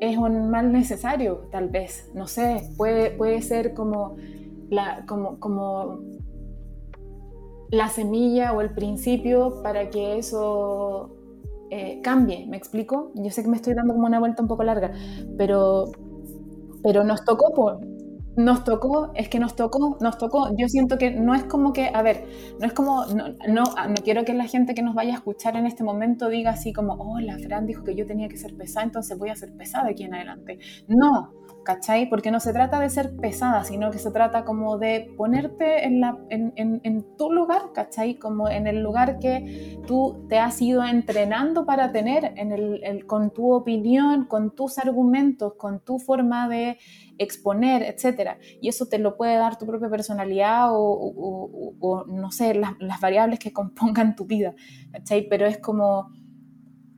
es un mal necesario, tal vez, no sé, puede, puede ser como la, como, como la semilla o el principio para que eso eh, cambie, ¿me explico? Yo sé que me estoy dando como una vuelta un poco larga, pero, pero nos tocó por, nos tocó, es que nos tocó, nos tocó. Yo siento que no es como que, a ver, no es como, no, no, no, quiero que la gente que nos vaya a escuchar en este momento diga así como, oh, la Fran dijo que yo tenía que ser pesada, entonces voy a ser pesada aquí en adelante. No, ¿cachai? Porque no se trata de ser pesada, sino que se trata como de ponerte en, tu lugar, ¿cachai? Como en el lugar que tú te has ido entrenando para tener, con tu opinión, con tus argumentos, con tu forma de exponer, etc. Y eso te lo puede dar tu propia personalidad o, no sé, las, las, variables que compongan tu vida, ¿cachai? Pero es como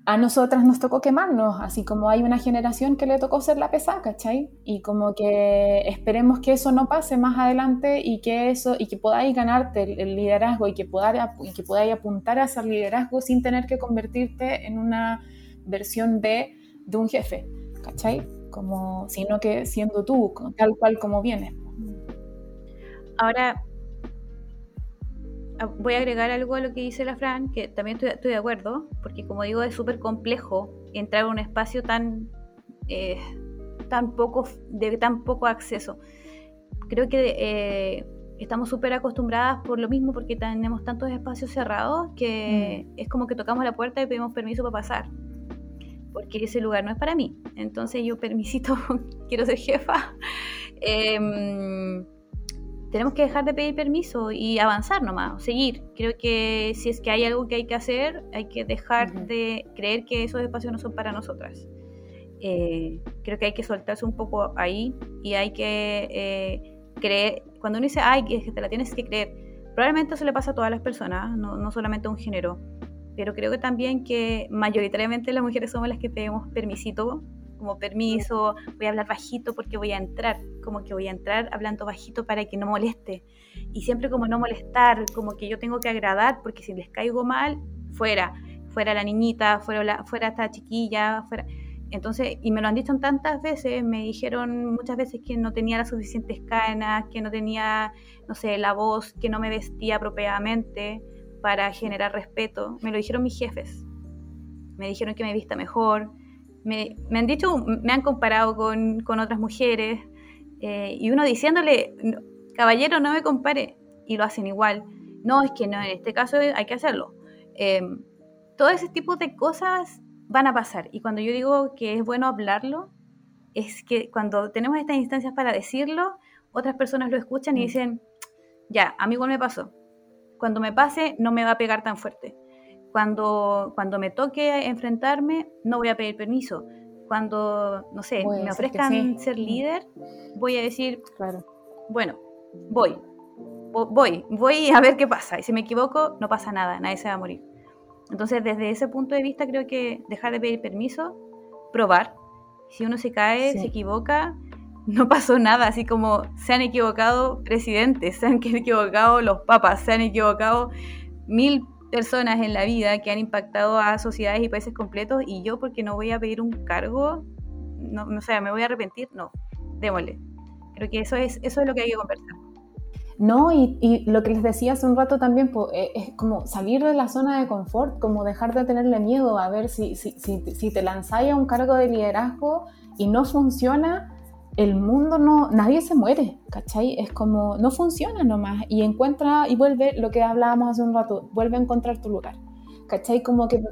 a nosotras nos tocó quemarnos, así como hay una generación que le tocó ser la pesada, ¿cachai? Y como que esperemos que eso no pase más adelante y que eso y que podáis ganarte el, liderazgo y que podáis, y que podáis apuntar a ese liderazgo sin tener que convertirte en una versión B de un jefe, ¿cachai? Como, sino que siendo tú, tal cual como vienes. Ahora, Ah, voy a agregar algo a lo que dice la Fran, que también estoy, de acuerdo, porque como digo, es súper complejo entrar a un espacio tan, eh, tan poco, de tan poco acceso. Creo que eh, estamos súper acostumbradas por lo mismo, porque tenemos tantos espacios cerrados que mm. es como que tocamos la puerta y pedimos permiso para pasar, porque ese lugar no es para mí. Entonces yo permisito, quiero ser jefa. Eh, tenemos que dejar de pedir permiso y avanzar nomás, seguir. Creo que si es que hay algo que hay que hacer, hay que dejar de creer que esos espacios no son para nosotras. Eh, creo que hay que soltarse un poco ahí y hay que eh, creer, cuando uno dice, ay, que te la tienes que creer, probablemente eso le pasa a todas las personas, no, no solamente a un género, pero creo que también que mayoritariamente las mujeres somos las que pedimos permisito como permiso, voy a hablar bajito porque voy a entrar, como que voy a entrar hablando bajito para que no moleste. Y siempre como no molestar, como que yo tengo que agradar porque si les caigo mal, fuera, fuera la niñita, fuera, la, fuera esta chiquilla, fuera... Entonces, y me lo han dicho tantas veces, me dijeron muchas veces que no tenía las suficientes canas, que no tenía, no sé, la voz, que no me vestía apropiadamente para generar respeto. Me lo dijeron mis jefes. Me dijeron que me vista mejor, me, han dicho, me han comparado con, otras mujeres, eh, y uno diciéndole, caballero, no me compare, y lo hacen igual. No, es que no, en este caso hay que hacerlo. Em, todo ese tipo de cosas van a pasar, y cuando yo digo que es bueno hablarlo, es que cuando tenemos estas instancias para decirlo, otras personas lo escuchan y mm. dicen, ya, a mí igual me pasó. Cuando me pase, no me va a pegar tan fuerte. Cuando, cuando me toque enfrentarme, no voy a pedir permiso. Cuando, no sé, me ofrezcan ser líder, voy a decir, claro. bueno, voy, voy, voy a ver qué pasa. Y si me equivoco, no pasa nada, nadie se va a morir. Entonces, desde ese punto de vista, creo que dejar de pedir permiso, probar. Si uno se cae, se equivoca, no pasó nada, así como se han equivocado presidentes, se han equivocado los papas, se han equivocado mil personas en la vida que han impactado a sociedades y países completos y yo porque no voy a pedir un cargo, no, no sé, me voy a arrepentir, no, démosle. Creo que eso es, eso es lo que hay que conversar. No, y, y lo que les decía hace un rato también eh, es como salir de la zona de confort, como dejar de tenerle miedo a ver si, si, si, si te lanzáis a un cargo de liderazgo y no funciona, el mundo no, nadie se muere, ¿cachai? Es como, no funciona nomás y encuentra y vuelve lo que hablábamos hace un rato, vuelve a encontrar tu lugar, ¿cachai? Como que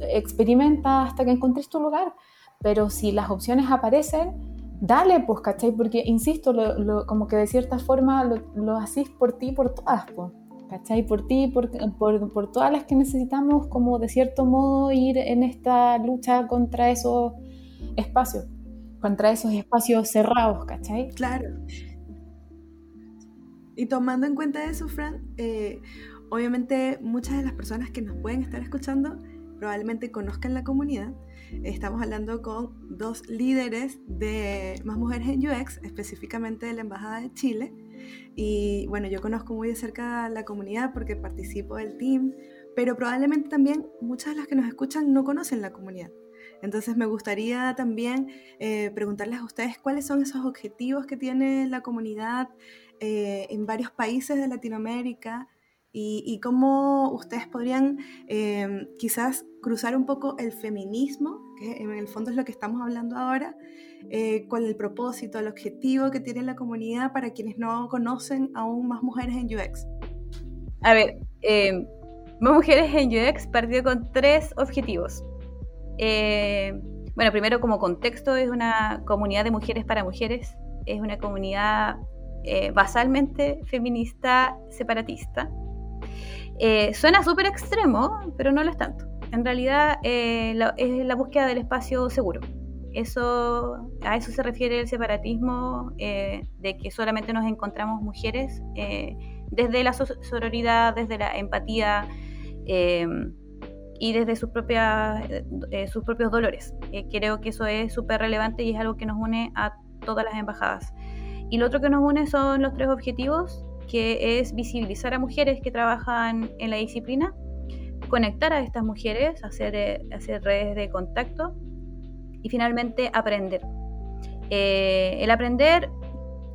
experimenta hasta que encuentres tu lugar, pero si las opciones aparecen, dale, pues, ¿cachai? Porque, insisto, lo, como que de cierta forma lo, lo por ti, por todas, pues. ¿Cachai? Por ti, por, por, por todas las que necesitamos, como de cierto modo ir en esta lucha contra esos espacios contra esos espacios cerrados, ¿cachai? Claro. Y tomando en cuenta eso, Fran, eh, obviamente muchas de las personas que nos pueden estar escuchando probablemente conozcan la comunidad. Estamos hablando con dos líderes de Más Mujeres en UX, específicamente de la Embajada de Chile. Y bueno, yo conozco muy de cerca la comunidad porque participo del team, pero probablemente también muchas de las que nos escuchan no conocen la comunidad. Entonces me gustaría también eh, preguntarles a ustedes cuáles son esos objetivos que tiene la comunidad eh, en varios países de Latinoamérica y, cómo ustedes podrían eh, quizás cruzar un poco el feminismo, que en el fondo es lo que estamos hablando ahora, con el propósito, el objetivo que tiene la comunidad para quienes no conocen aún más mujeres en UX. A ver, más mujeres en UX partió con tres objetivos. Eh, bueno, primero como contexto es una comunidad de mujeres para mujeres, es una comunidad eh, basalmente feminista separatista. Eh, suena súper extremo, pero no lo es tanto. En realidad es la búsqueda del espacio seguro. Eso, a eso se refiere el separatismo, eh, de que solamente nos encontramos mujeres eh, desde la sororidad, desde la empatía eh, y desde sus, propias, sus propios dolores. creo que eso es súper relevante y es algo que nos une a todas las embajadas. Y lo otro que nos une son los tres objetivos, que es visibilizar a mujeres que trabajan en la disciplina, conectar a estas mujeres, hacer, hacer redes de contacto y finalmente aprender. Eh, el aprender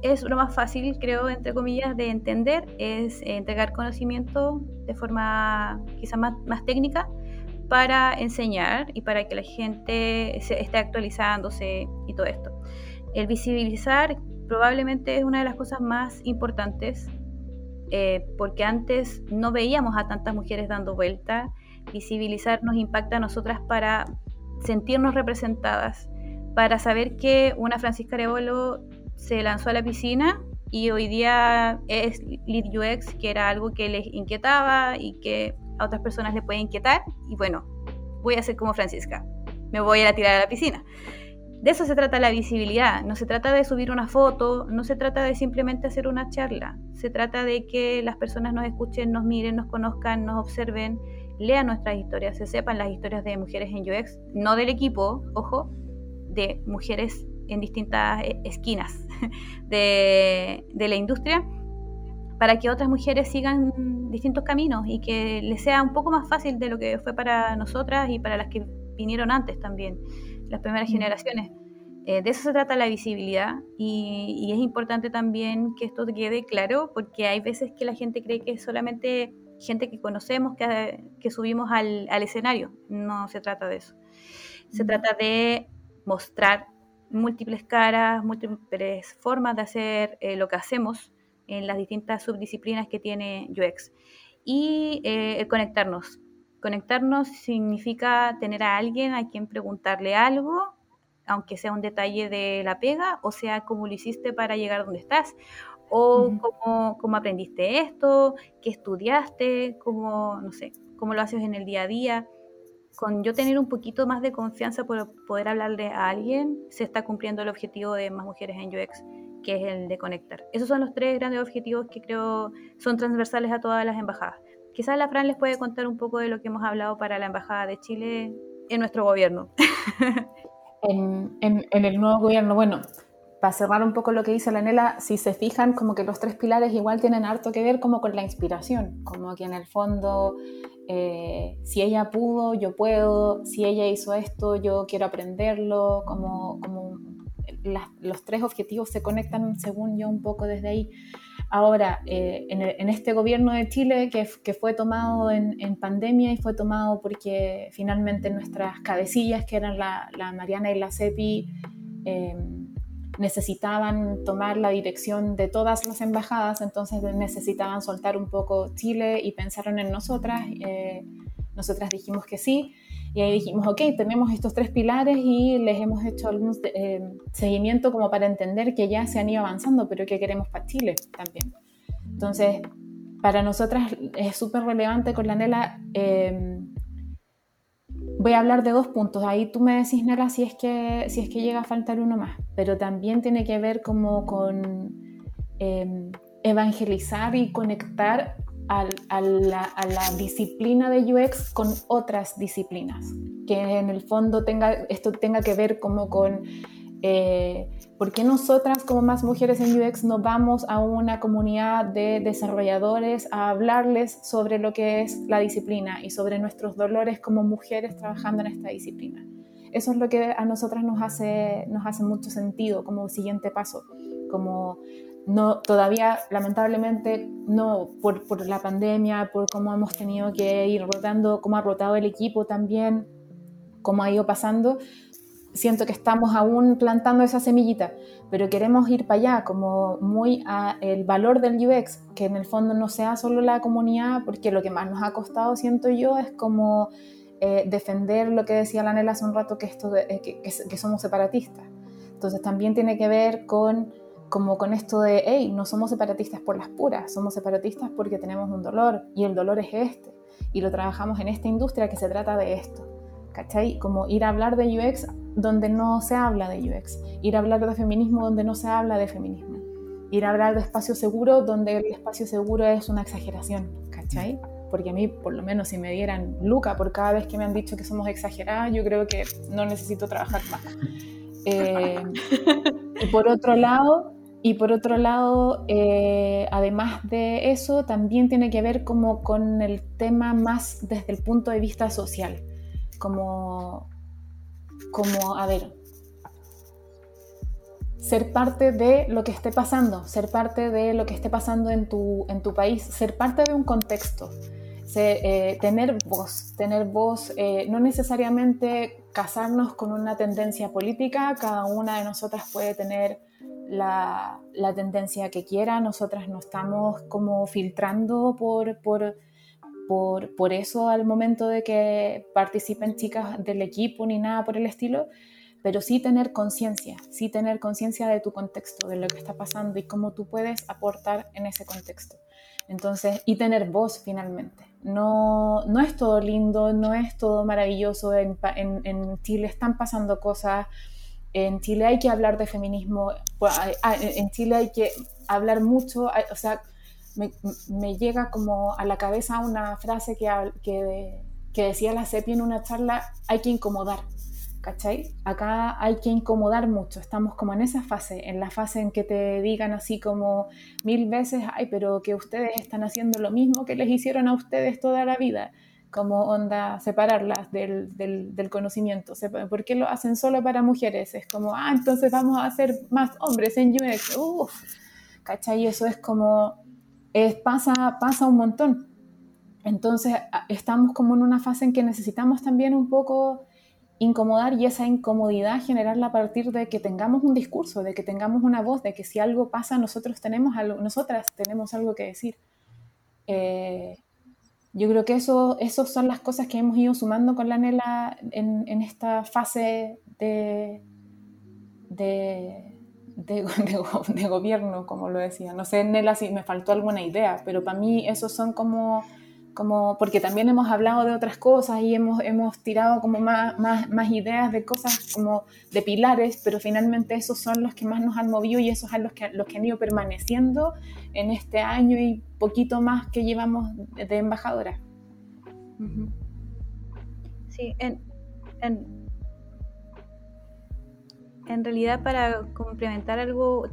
es lo más fácil, creo, entre comillas, de entender, es entregar conocimiento de forma quizá más, más técnica para enseñar y para que la gente se esté actualizándose y todo esto. El visibilizar probablemente es una de las cosas más importantes eh, porque antes no veíamos a tantas mujeres dando vuelta. Visibilizar nos impacta a nosotras para sentirnos representadas, para saber que una Francisca Arevalo se lanzó a la piscina y hoy día es Lead UX, que era algo que les inquietaba y que a otras personas le puede inquietar. Y bueno, voy a ser como Francisca, me voy a tirar a la piscina. De eso se trata la visibilidad, no se trata de subir una foto, no se trata de simplemente hacer una charla, se trata de que las personas nos escuchen, nos miren, nos conozcan, nos observen lean nuestras historias, se sepan las historias de mujeres en UX, no del equipo, ojo, de mujeres en distintas eh, esquinas de, la industria, para que otras mujeres sigan distintos caminos y que les sea un poco más fácil de lo que fue para nosotras y para las que vinieron antes también, las primeras mm. generaciones. Eh, de eso se trata la visibilidad y, y, es importante también que esto quede claro porque hay veces que la gente cree que solamente gente que conocemos que, que subimos al, al, escenario. No se trata de eso. Se trata de mostrar múltiples caras, múltiples formas de hacer eh, lo que hacemos en las distintas subdisciplinas que tiene UX. Y eh, conectarnos. Conectarnos significa tener a alguien a quien preguntarle algo, aunque sea un detalle de la pega, o sea, cómo lo hiciste para llegar donde estás, o cómo, aprendiste esto, qué estudiaste, cómo, no sé, cómo lo haces en el día a día. Con yo tener un poquito más de confianza por poder hablarle a alguien, se está cumpliendo el objetivo de más mujeres en UX, que es el de conectar. Esos son los tres grandes objetivos que creo son transversales a todas las embajadas. Quizás la Fran les puede contar un poco de lo que hemos hablado para la Embajada de Chile en nuestro gobierno. en, en el nuevo gobierno, bueno, para cerrar un poco lo que dice la Nela, si se fijan, como que los tres pilares igual tienen harto que ver como con la inspiración, como que en el fondo, eh, si ella pudo, yo puedo, si ella hizo esto, yo quiero aprenderlo, como, como los tres objetivos se conectan, según yo, un poco desde ahí. Ahora, eh, en, este gobierno de Chile, que, fue tomado en, pandemia y fue tomado porque finalmente nuestras cabecillas, que eran la, la Mariana y la Cepi, eh, necesitaban tomar la dirección de todas las embajadas, entonces necesitaban soltar un poco Chile y pensaron en nosotras. Eh, nosotras dijimos que sí y ahí dijimos, ok, tenemos estos tres pilares y les hemos hecho algún eh, seguimiento como para entender que ya se han ido avanzando, pero que queremos para Chile también. Entonces, para nosotras es súper relevante con la Nela eh, voy a hablar de dos puntos. Ahí tú me decís, Nela, si es que, si es que llega a faltar uno más, pero también tiene que ver como con em, evangelizar y conectar a, la, disciplina de UX con otras disciplinas, que en el fondo tenga, esto tenga que ver como con eh, ¿por qué nosotras como más mujeres en UX no vamos a una comunidad de desarrolladores a hablarles sobre lo que es la disciplina y sobre nuestros dolores como mujeres trabajando en esta disciplina? Eso es lo que a nosotras nos hace, nos hace mucho sentido como siguiente paso, como no, todavía lamentablemente no por, por la pandemia, por cómo hemos tenido que ir rotando, cómo ha rotado el equipo también, cómo ha ido pasando, siento que estamos aún plantando esa semillita, pero queremos ir para allá, como muy a el valor del UX, que en el fondo no sea solo la comunidad, porque lo que más nos ha costado, siento yo, es como eh, defender lo que decía la Nela hace un rato, que, esto eh, que, somos separatistas. Entonces también tiene que ver con como con esto de, hey, no somos separatistas por las puras, somos separatistas porque tenemos un dolor y el dolor es este. Y lo trabajamos en esta industria que se trata de esto. ¿Cachai? Como ir a hablar de UX donde no se habla de UX, ir a hablar de feminismo donde no se habla de feminismo, ir a hablar de espacio seguro donde el espacio seguro es una exageración, ¿cachai? Porque a mí, por lo menos, si me dieran Luca por cada vez que me han dicho que somos exageradas, yo creo que no necesito trabajar más. Eh, y por otro lado, y por otro lado, eh, además de eso, también tiene que ver como con el tema más desde el punto de vista social, como, como a ver, ser parte de lo que esté pasando, ser parte de lo que esté pasando en tu, en tu país, ser parte de un contexto, eh, tener voz, tener voz, eh, no necesariamente casarnos con una tendencia política, cada una de nosotras puede tener la, tendencia que quiera, nosotras no estamos como filtrando por, por, por, eso al momento de que participen chicas del equipo ni nada por el estilo, pero sí tener conciencia, sí tener conciencia de tu contexto, de lo que está pasando y cómo tú puedes aportar en ese contexto. Entonces, y tener voz finalmente. No, no es todo lindo, no es todo maravilloso. En, en Chile están pasando cosas en Chile hay que hablar de feminismo, pues, en Chile hay que hablar mucho, o sea, me, llega como a la cabeza una frase que, decía la CEPI en una charla, hay que incomodar, ¿cachai? Acá hay que incomodar mucho, estamos como en esa fase, en la fase en que te digan así como mil veces, ay, pero que ustedes están haciendo lo mismo que les hicieron a ustedes toda la vida como onda separarlas del, del, conocimiento. ¿Por qué lo hacen solo para mujeres? Es como, ah, entonces vamos a hacer más hombres en UX. Uf, ¿cachai? Eso es como, es, pasa, pasa un montón. Entonces estamos como en una fase en que necesitamos también un poco incomodar y esa incomodidad generarla a partir de que tengamos un discurso, de que tengamos una voz, de que si algo pasa nosotros tenemos algo, nosotras tenemos algo que decir. Eh, yo creo que eso, eso son las cosas que hemos ido sumando con la Nela en, en esta fase de, de, de, gobierno, como lo decía. No sé, Nela, si me faltó alguna idea, pero para mí esos son como, como, porque también hemos hablado de otras cosas y hemos, hemos tirado como más, más, más ideas de cosas como de pilares, pero finalmente esos son los que más nos han movido y esos son los que, los que han ido permaneciendo en este año y poquito más que llevamos de embajadora. Sí, en, en, en realidad para complementar algo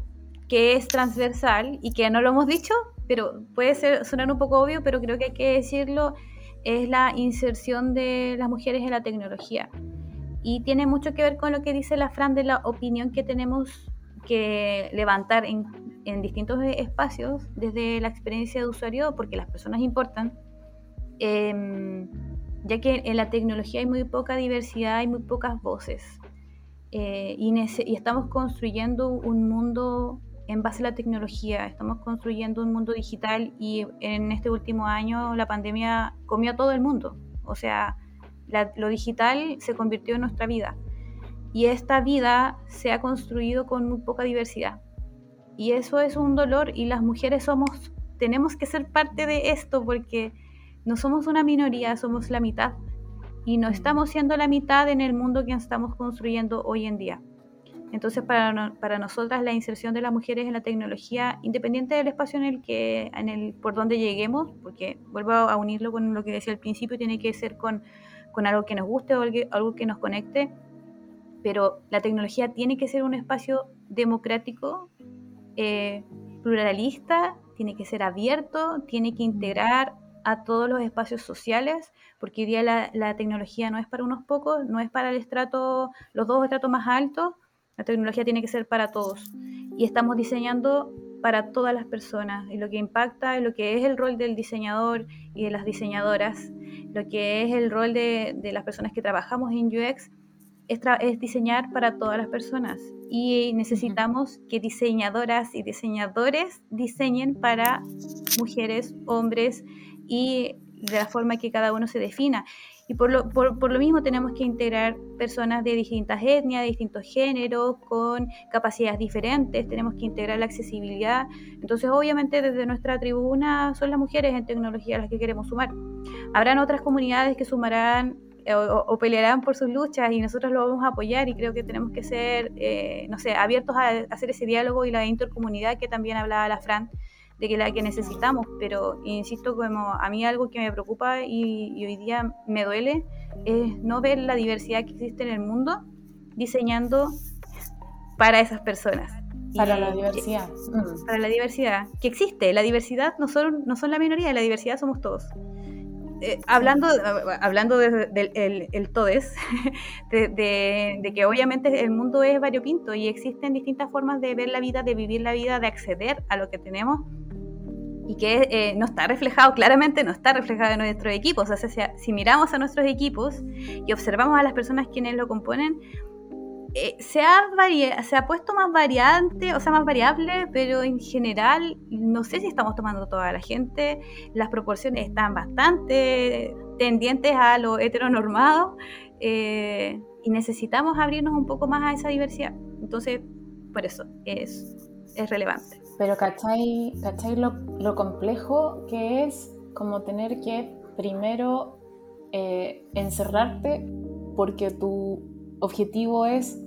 que es transversal y que no lo hemos dicho, pero puede ser, sonar un poco obvio, pero creo que hay que decirlo, es la inserción de las mujeres en la tecnología. Y tiene mucho que ver con lo que dice la Fran de la opinión que tenemos que levantar en, en distintos espacios desde la experiencia de usuario, porque las personas importan, em, ya que en la tecnología hay muy poca diversidad, hay muy pocas voces. Eh, y, y, estamos construyendo un mundo en base a la tecnología, estamos construyendo un mundo digital y en este último año la pandemia comió a todo el mundo. O sea, lo digital se convirtió en nuestra vida y esta vida se ha construido con muy poca diversidad. Y eso es un dolor y las mujeres somos, tenemos que ser parte de esto porque no somos una minoría, somos la mitad. Y no estamos siendo la mitad en el mundo que estamos construyendo hoy en día. Entonces, para, para nosotras la inserción de las mujeres en la tecnología, independiente del espacio en el que, en el, por donde lleguemos, porque vuelvo a unirlo con lo que decía al principio, tiene que ser con, con algo que nos guste o algo que nos conecte, pero la tecnología tiene que ser un espacio democrático, eh, pluralista, tiene que ser abierto, tiene que integrar a todos los espacios sociales, porque hoy día la, tecnología no es para unos pocos, no es para el estrato, los dos estratos más altos, la tecnología tiene que ser para todos. Y estamos diseñando para todas las personas, y lo que impacta, lo que es el rol del diseñador y de las diseñadoras, lo que es el rol de, de las personas que trabajamos en UX, es, diseñar para todas las personas y necesitamos que diseñadoras y diseñadores diseñen para mujeres, hombres y de la forma que cada uno se defina. Y por lo, por, lo mismo tenemos que integrar personas de distintas etnias, de distintos géneros, con capacidades diferentes, tenemos que integrar la accesibilidad. Entonces, obviamente, desde nuestra tribuna son las mujeres en tecnología las que queremos sumar. Habrán otras comunidades que sumarán o, pelearán por sus luchas y nosotros lo vamos a apoyar y creo que tenemos que ser, no sé, abiertos a, hacer ese diálogo y la intercomunidad que también hablaba la Fran de que la que necesitamos, pero insisto, como a mí algo que me preocupa y, hoy día me duele es no ver la diversidad que existe en el mundo diseñando para esas personas. Para la diversidad. Mm. Para la diversidad, que existe. La diversidad no son, no son la minoría, la diversidad somos todos. Eh, hablando, hablando del de, el, todes, de, de, que obviamente el mundo es variopinto y existen distintas formas de ver la vida, de vivir la vida, de acceder a lo que tenemos y que eh, no está reflejado, claramente no está reflejado en nuestros equipos. O sea, si, miramos a nuestros equipos y observamos a las personas quienes lo componen, eh, se, ha se ha puesto más variante, o sea, más variable, pero en general no sé si estamos tomando toda la gente. Las proporciones están bastante tendientes a lo heteronormado eh, y necesitamos abrirnos un poco más a esa diversidad. Entonces, por eso es, es relevante. Pero ¿cachai, cachai lo, lo, complejo que es como tener que primero eh, encerrarte porque tu objetivo es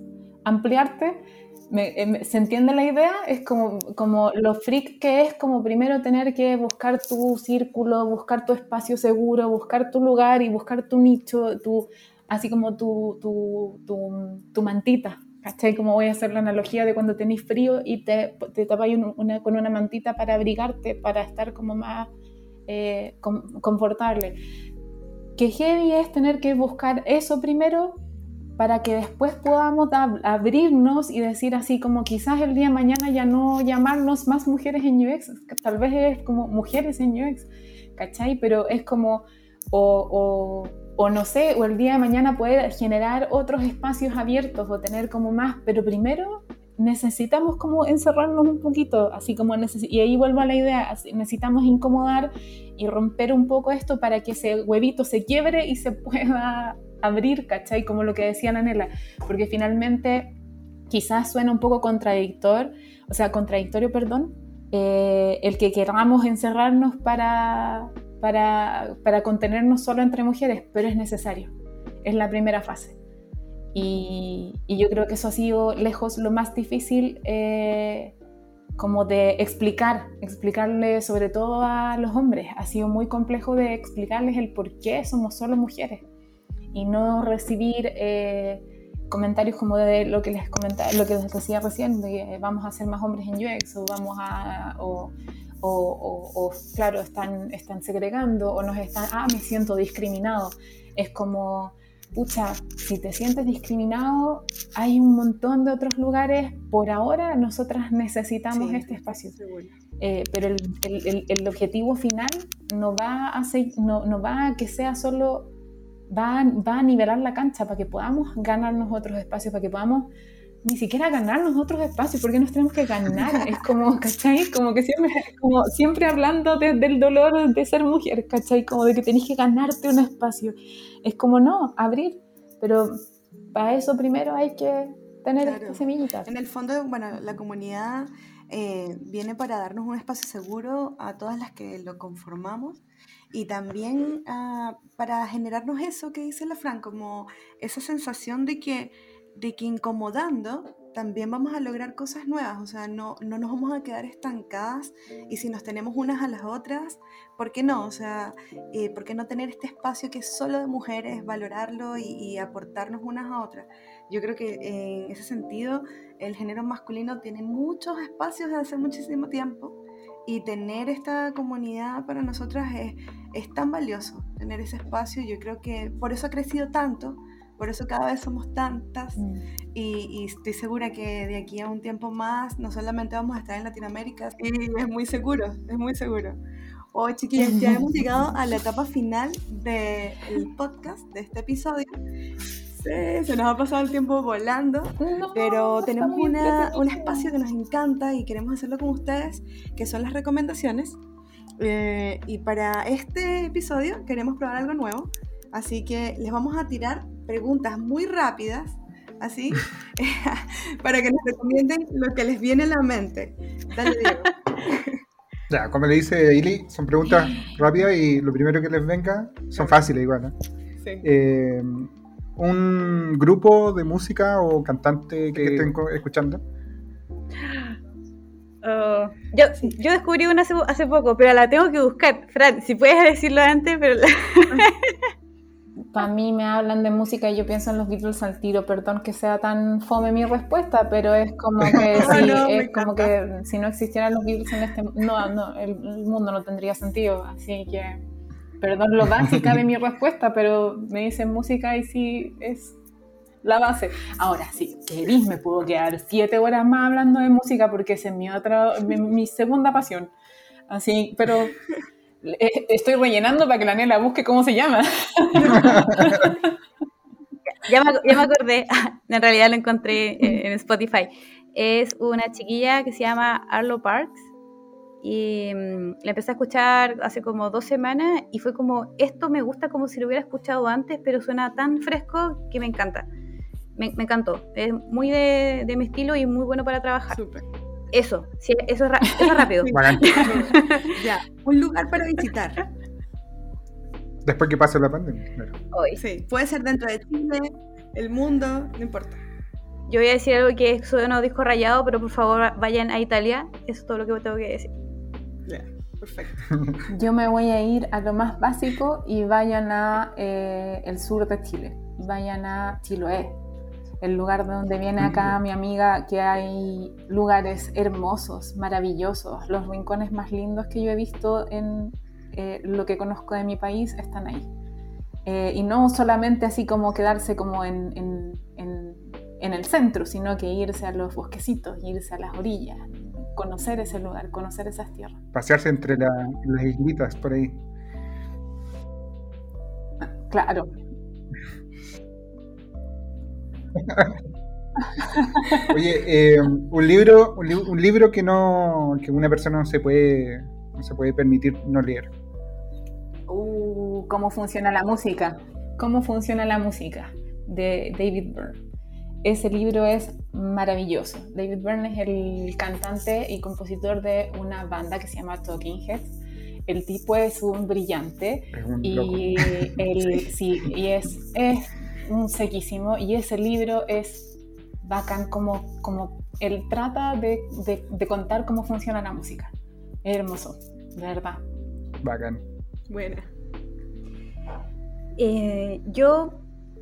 ampliarte? Eh, ¿Se entiende la idea? Es como, como lo freak que es como primero tener que buscar tu círculo, buscar tu espacio seguro, buscar tu lugar y buscar tu nicho, tu, así como tu, tu, tu, tu mantita, ¿Cachai? Como voy a hacer la analogía de cuando tenéis frío y te, te tapáis una, con una mantita para abrigarte, para estar como más eh, confortable. Que heavy es tener que buscar eso primero para que después podamos abrirnos y decir así como quizás el día de mañana ya no llamarnos más mujeres en UX, tal vez es como mujeres en UX, ¿cachai? Pero es como o o no sé, o el día de mañana poder generar otros espacios abiertos o tener como más, pero primero necesitamos como encerrarnos un poquito, así como y ahí vuelvo a la idea, necesitamos incomodar y romper un poco esto para que ese huevito se quiebre y se pueda abrir, ¿cachai? Como lo que decía Nanela, porque finalmente quizás suena un poco contradictor, o sea, contradictorio, perdón, eh, el que queramos encerrarnos para, para, para contenernos solo entre mujeres, pero es necesario. Es la primera fase. Y, y, yo creo que eso ha sido lejos lo más difícil eh, como de explicar, explicarle sobre todo a los hombres. Ha sido muy complejo de explicarles el por qué somos solo mujeres y no recibir eh, comentarios como de lo que les comentaba, lo que les decía recién, de que vamos a ser más hombres en UX o vamos a... O, o, claro, están, están segregando o nos están, ah, me siento discriminado. Es como, pucha, si te sientes discriminado, hay un montón de otros lugares. Por ahora, nosotras necesitamos este espacio. Eh, pero el, el, el, objetivo final no va, a ser, no, no va a que sea solo, va, va a nivelar la cancha para que podamos ganarnos otros espacios, para que podamos ni siquiera ganarnos otros espacios, porque nos tenemos que ganar. Es como, ¿cachai? Como que siempre, como siempre hablando del dolor de ser mujer, ¿cachai? Como de que tenés que ganarte un espacio. Es como, no, abrir. Pero para eso primero hay que tener estas semillitas. En el fondo, bueno, la comunidad eh, viene para darnos un espacio seguro a todas las que lo conformamos y también ah, para generarnos eso que dice la Fran, como esa sensación de que de que incomodando también vamos a lograr cosas nuevas, o sea, no, no nos vamos a quedar estancadas y si nos tenemos unas a las otras, ¿por qué no? O sea, eh, ¿por qué no tener este espacio que es solo de mujeres, valorarlo y, aportarnos unas a otras? Yo creo que en ese sentido el género masculino tiene muchos espacios desde hace muchísimo tiempo y tener esta comunidad para nosotras es, es tan valioso, tener ese espacio, yo creo que por eso ha crecido tanto por eso cada vez somos tantas mm. y, estoy segura que de aquí a un tiempo más no solamente vamos a estar en Latinoamérica, y es muy seguro, es muy seguro. Hoy, chiquillos, ya hemos llegado a la etapa final del podcast, de este episodio. Sí, se nos ha pasado el tiempo volando, pero tenemos una, un espacio que nos encanta y queremos hacerlo con ustedes, que son las recomendaciones. Eh, y para este episodio queremos probar algo nuevo, así que les vamos a tirar preguntas muy rápidas, así, para que nos recomienden lo que les viene a la mente. Dale, Diego. Ya, como le dice Ili, son preguntas rápidas y lo primero que les venga son fáciles igual, ¿no? Sí. Eh, ¿Un grupo de música o cantante que estén escuchando? Oh, yo, yo descubrí una hace, poco, pero la tengo que buscar. Fran, si puedes decirlo antes, pero... Para mí me hablan de música y yo pienso en los Beatles al tiro. Perdón que sea tan fome mi respuesta, pero es como que, si, es como que si no existieran los Beatles en este no, no, el, mundo no tendría sentido. Así que, perdón lo básica de mi respuesta, pero me dicen música y sí es la base. Ahora, sí, querís, me puedo quedar siete horas más hablando de música porque es mi otra, mi, segunda pasión. Así, pero estoy rellenando para que la nena busque cómo se llama. ya, me, ya me acordé, en realidad lo encontré eh, en Spotify. Es una chiquilla que se llama Arlo Parks y mm, la empecé a escuchar hace como dos semanas y fue como, esto me gusta como si lo hubiera escuchado antes, pero suena tan fresco que me encanta me, encantó. Es muy de, mi estilo y muy bueno para trabajar. Eso, sí, eso, es, rápido. ya, un lugar para visitar. Después que pase la pandemia, Hoy. Sí, puede ser dentro de Chile, el mundo, no importa. Yo voy a decir algo que suena disco rayado, pero por favor vayan a Italia. Eso es todo lo que tengo que decir. Ya, perfecto. Yo me voy a ir a lo más básico y vayan a eh, el sur de Chile. Vayan a Chiloé el lugar de donde viene acá mi amiga, que hay lugares hermosos, maravillosos. Los rincones más lindos que yo he visto en eh, lo que conozco de mi país están ahí. Eh, y no solamente así como quedarse como en, en, el centro, sino que irse a los bosquecitos, irse a las orillas, conocer ese lugar, conocer esas tierras. Pasearse entre las islitas por ahí. Claro, Oye, eh, un libro, un, libro que no, que una persona no se puede, no se puede permitir no leer. Uh, cómo funciona la música. Cómo funciona la música de David Byrne. Ese libro es maravilloso. David Byrne es el cantante y compositor de una banda que se llama Talking Heads. El tipo es un brillante y, sí, y es, es un sequísimo y ese libro es bacán como, como él trata de, contar cómo funciona la música. Es hermoso, de verdad. Bacán. Buena. Eh, yo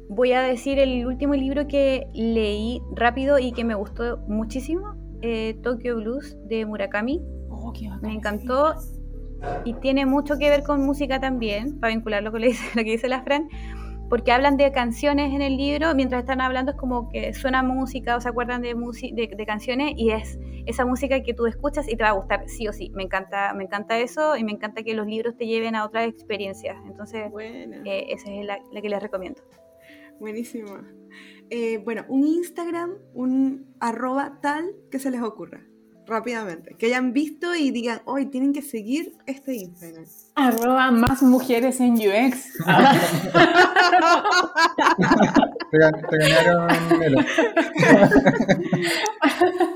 voy a decir el último libro que leí rápido y que me gustó muchísimo, eh, Tokyo Blues de Murakami. Oh, me encantó y tiene mucho que ver con música también, para vincularlo con lo que dice la Fran porque hablan de canciones en el libro, mientras están hablando es como que suena música o se acuerdan de, de, canciones y es esa música que tú escuchas y te va a gustar sí o sí. Me encanta, me encanta eso y me encanta que los libros te lleven a otras experiencias. Entonces, eh, esa es la, que les recomiendo. Buenísimo. Eh, bueno, un Instagram, un arroba tal que se les ocurra rápidamente. Que hayan visto y digan, hoy tienen que seguir este Instagram. Arroba más mujeres en UX. te, ganaron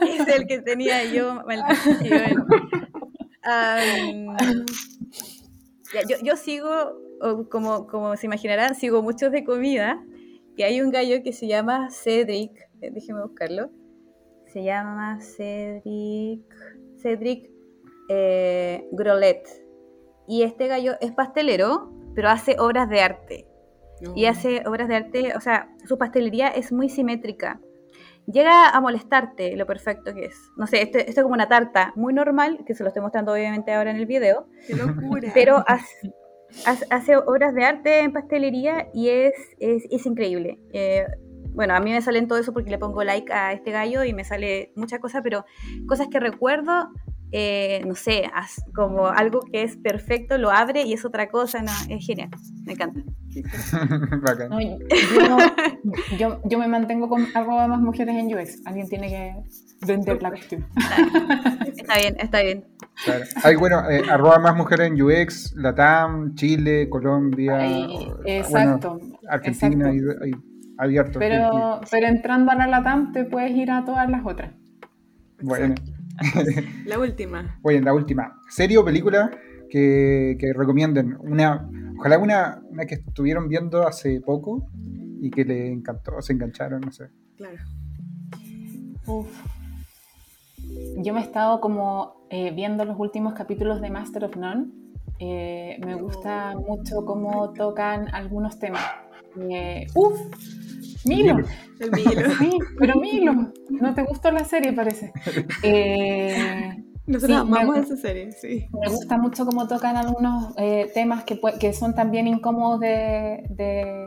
Es el que tenía yo, yo, yo, sigo, como, como se imaginarán, sigo muchos de comida. Y hay un gallo que se llama Cedric, eh, déjeme buscarlo se llama Cedric, Cedric eh, Grolet. Y este gallo es pastelero, pero hace obras de arte. Y hace obras de arte, o sea, su pastelería es muy simétrica. Llega a molestarte lo perfecto que es. No sé, esto, esto es como una tarta muy normal, que se lo estoy mostrando obviamente ahora en el video. ¡Qué locura! Pero hace, hace obras de arte en pastelería y es, es, es increíble. Eh, bueno, a mí me salen todo eso porque le pongo like a este gallo y me sale muchas cosas, pero cosas que recuerdo, eh, no sé, como algo que es perfecto, lo abre y es otra cosa, no, es genial, me encanta. yo, yo, me mantengo con arroba más mujeres en UX, alguien tiene que vender la cuestión. Está bien, está bien. Hay, bueno, eh, arroba más mujeres en UX, Latam, Chile, Colombia, exacto, Argentina, Hay, abierto. Pero, pero entrando a la LATAM te puedes ir a todas las otras. Bueno. la última. Bueno, la última. ¿Serie o película que, que recomienden. Una, ojalá una, una que estuvieron viendo hace poco y que le encantó, se engancharon, no sé. Claro. Uf. Yo me he estado como eh, viendo los últimos capítulos de Master of None. Eh, me gusta mucho cómo tocan algunos temas. Eh, ¡Uf! Milo. El Milo. Sí, pero Milo, no te gustó la serie, parece. Eh, Nosotros Sí, amamos me- esa serie, sí. me gusta mucho cómo tocan algunos eh, temas que, son también incómodos de, de,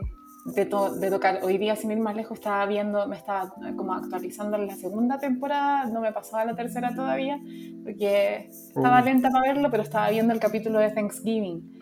de to- de tocar. Hoy día, sin ir más lejos, estaba viendo, me estaba como actualizando en la segunda temporada, no me pasaba la tercera todavía, porque estaba Oh. lenta para verlo, pero estaba viendo el capítulo de Thanksgiving,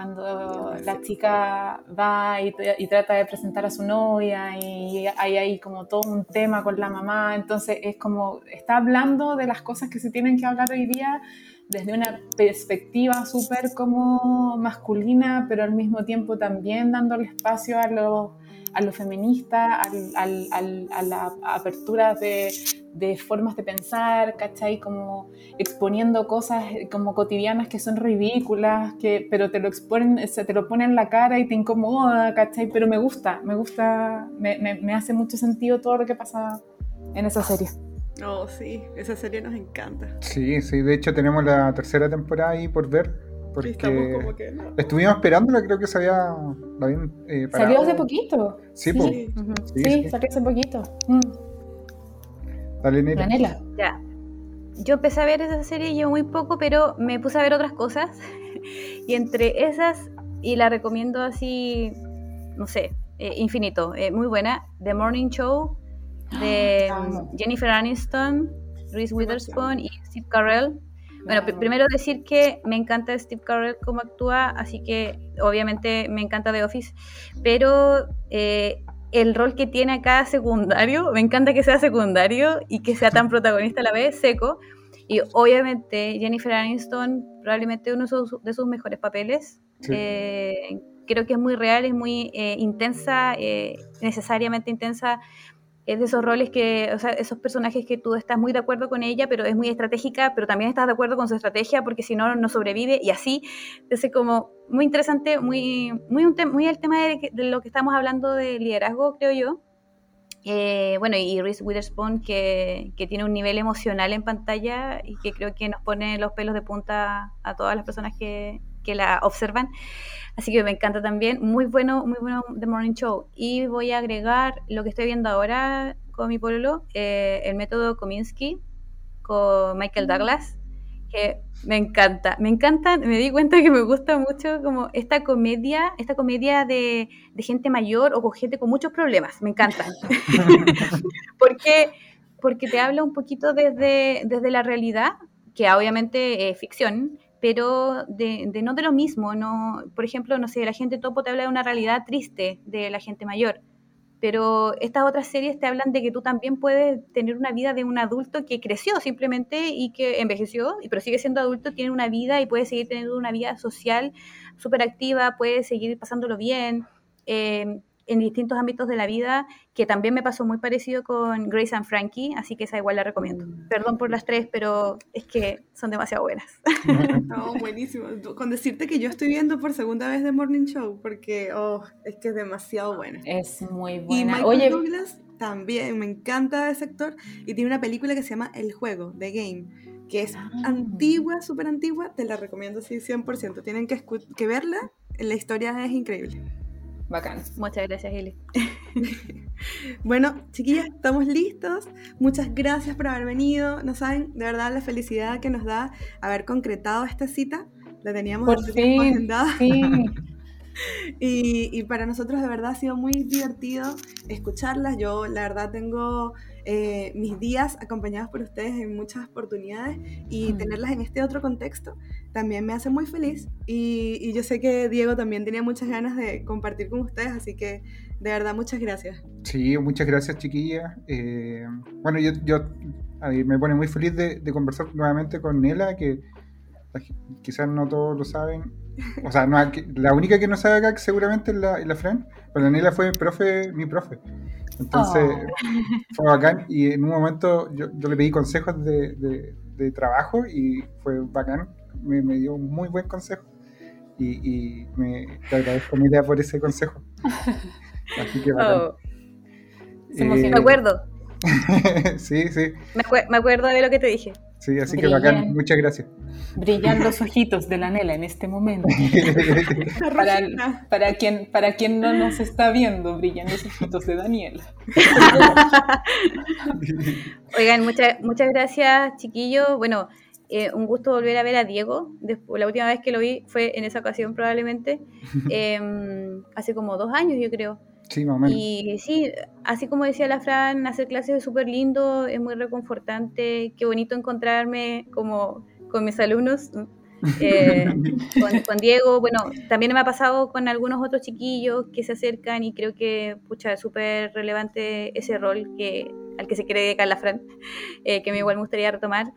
cuando la chica va y, trata de presentar a su novia y hay ahí como todo un tema con la mamá, entonces es como, está hablando de las cosas que se tienen que hablar hoy día desde una perspectiva súper como masculina, pero al mismo tiempo también dándole espacio a lo, a lo feminista, al, al- al- a la apertura de, de formas de pensar, ¿cachai? Como exponiendo cosas eh, como cotidianas que son ridículas, que, pero te lo exponen, se te lo ponen en la cara y te incomoda, ¿cachai? Pero me gusta, me gusta, me, me- me hace mucho sentido todo lo que pasa en esa serie. Oh, sí, esa serie nos encanta. Sí, sí, de hecho tenemos la tercera temporada ahí por ver. Porque estamos como que no. estuvimos esperándola, creo que se había, la habían, eh. Salió hace poquito. Sí, po. Sí. Ujú. Sí, Sí, sí. salió hace poquito. Mm. Dale, Nela. Ya. Yo empecé a ver esa serie yo muy poco, pero me puse a ver otras cosas. y entre esas, y la recomiendo así, no sé, eh, infinito, eh, muy buena, The Morning Show de Ah. Jennifer Aniston, Reese Witherspoon y Steve Carell. Bueno, pr- primero decir que me encanta Steve Carell cómo actúa, así que obviamente me encanta The Office, pero eh, el rol que tiene acá secundario, me encanta que sea secundario y que sea tan protagonista a la vez, seco. Y obviamente Jennifer Aniston, probablemente uno de sus, de sus mejores papeles. Sí. Eh, creo que es muy real, es muy eh, intensa, eh, necesariamente intensa. Es de esos roles que, o sea, esos personajes que tú estás muy de acuerdo con ella, pero es muy estratégica, pero también estás de acuerdo con su estrategia porque si no, no sobrevive y así. Entonces, como muy interesante, muy, muy, un muy el tema de lo que estamos hablando de liderazgo, creo yo. Eh, bueno, y Reese Witherspoon, que, que tiene un nivel emocional en pantalla y que creo que nos pone los pelos de punta a todas las personas que, que la observan. Así que me encanta también. Muy bueno, muy bueno The Morning Show. Y voy a agregar lo que estoy viendo ahora con mi pueblo, el método Kominsky con Michael Douglas, que me encanta. Me encanta, me di cuenta que me gusta mucho como esta comedia, esta comedia de, de gente mayor o con gente con muchos problemas. Me encanta. porque, porque te habla un poquito desde, desde la realidad, que obviamente es ficción, pero de, no de lo mismo. No, por ejemplo, no sé, la gente topo te habla de una realidad triste de la gente mayor. Pero estas otras series te hablan de que tú también puedes tener una vida de un adulto que creció simplemente y que envejeció, pero sigue siendo adulto, tiene una vida y puede seguir teniendo una vida social súper activa, puede seguir pasándolo bien eh, en distintos ámbitos de la vida, que también me pasó muy parecido con Grace and Frankie, así que esa igual la recomiendo. Perdón por las tres, pero es que son demasiado buenas. No, buenísimo. Con decirte que yo estoy viendo por segunda vez The Morning Show, porque oh, es que es demasiado buena. Es muy Y buena. Michael Oye, Douglas también, me encanta ese actor. Y tiene una película que se llama El Juego, The Game, que es Ah. antigua, súper antigua. Te la recomiendo, sí, 100%. Tienen que, que verla. La historia es increíble. Bacán. Muchas gracias, Eli. Bueno, chiquillas, estamos listos. Muchas gracias por haber venido. No saben, de verdad, la felicidad que nos da haber concretado esta cita. La teníamos Por fin, agendada. sí. Y, y para nosotros de verdad ha sido muy divertido escucharlas. Yo la verdad tengo eh, mis días acompañados por ustedes en muchas oportunidades y tenerlas en este otro contexto también me hace muy feliz. Y, y yo sé que Diego también tenía muchas ganas de compartir con ustedes, así que de verdad muchas gracias. Sí, muchas gracias, chiquillas. Eh, bueno, yo, yo a mí me pone muy feliz de, de conversar nuevamente con Nela, que quizás no todos lo saben. O sea, no, la única que no sabe acá seguramente es la, es la Fran, pero la Nela fue profe, mi profe. Entonces, Oh. fue bacán y en un momento yo, yo le pedí consejos de, de- de trabajo y fue bacán me, me dio un muy buen consejo y, y me te agradezco idea por ese consejo. Así que oh. Eh, me acuerdo. sí, sí. Me, acuerdo de lo que te dije. Sí, así que bacán, muchas gracias. Brillan los ojitos de la Nela en este momento. para, para, quien, para quien no nos está viendo, brillan los ojitos de Daniela. Oigan, muchas, muchas gracias, chiquillos. Bueno, eh, un gusto volver a ver a Diego. Después, la última vez que lo vi fue en esa ocasión probablemente, em, hace como dos años yo creo. Sí, más Y sí, así como decía la Fran, hacer clases es súper lindo, es muy reconfortante, qué bonito encontrarme como con mis alumnos, eh, con, Diego. Bueno, también me ha pasado con algunos otros chiquillos que se acercan y creo que, pucha, es súper relevante ese rol que, al que se quiere dedicar la Fran, eh, que me igual me gustaría retomar.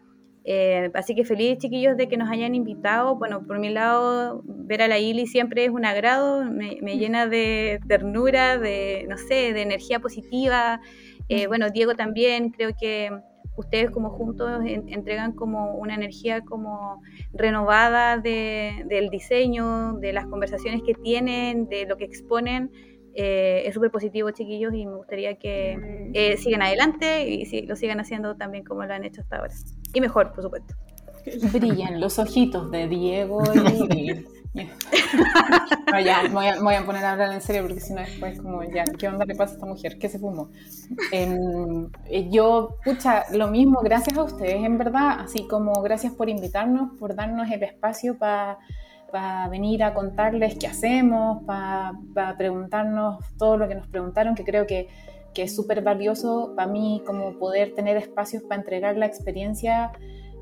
Eh, así que feliz, chiquillos, de que nos hayan invitado. Bueno, por mi lado, ver a la Ili siempre es un agrado, me, llena de ternura, de, no sé, de energía positiva. Eh, bueno, Diego también, creo que ustedes como juntos entregan como una energía como renovada del diseño, de las conversaciones que tienen, de lo que exponen. Eh, es súper positivo, chiquillos, y me gustaría que eh, sigan adelante y si, lo sigan haciendo también como lo han hecho hasta ahora. Y mejor, por supuesto. Brillan los ojitos de Diego y... ya, me voy, a, poner a hablar en serio porque si no después como, ya, ¿qué onda le pasa a esta mujer? ¿Qué se fumó? Em, eh, yo, pucha, lo mismo, gracias a ustedes, en verdad, así como gracias por invitarnos, por darnos el espacio para para venir a contarles qué hacemos, para, preguntarnos todo lo que nos preguntaron, que creo que, que es súper valioso para mí como poder tener espacios para entregar la experiencia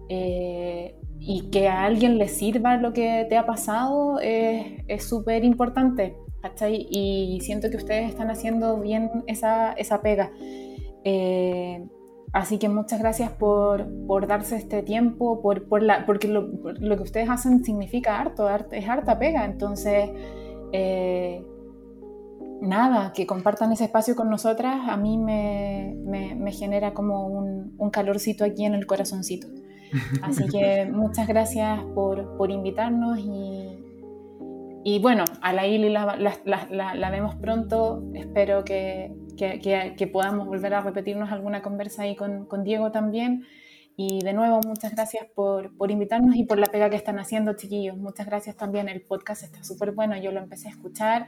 eh, y que a alguien le sirva lo que te ha pasado es súper importante. Y siento que ustedes están haciendo bien esa, esa pega. Eh, Así que muchas gracias por, por darse este tiempo, por, por la, porque lo, lo, que ustedes hacen significa harto, es harta pega. Entonces, eh, nada, que compartan ese espacio con nosotras, a mí me, me, me genera como un, un, calorcito aquí en el corazoncito. Así que muchas gracias por, por invitarnos y, y bueno, a la Ili la, la, la, vemos pronto. Espero que, que, que, podamos volver a repetirnos alguna conversa ahí con, con, Diego también. Y de nuevo, muchas gracias por, por, invitarnos y por la pega que están haciendo, chiquillos. Muchas gracias también. El podcast está súper bueno. Yo lo empecé a escuchar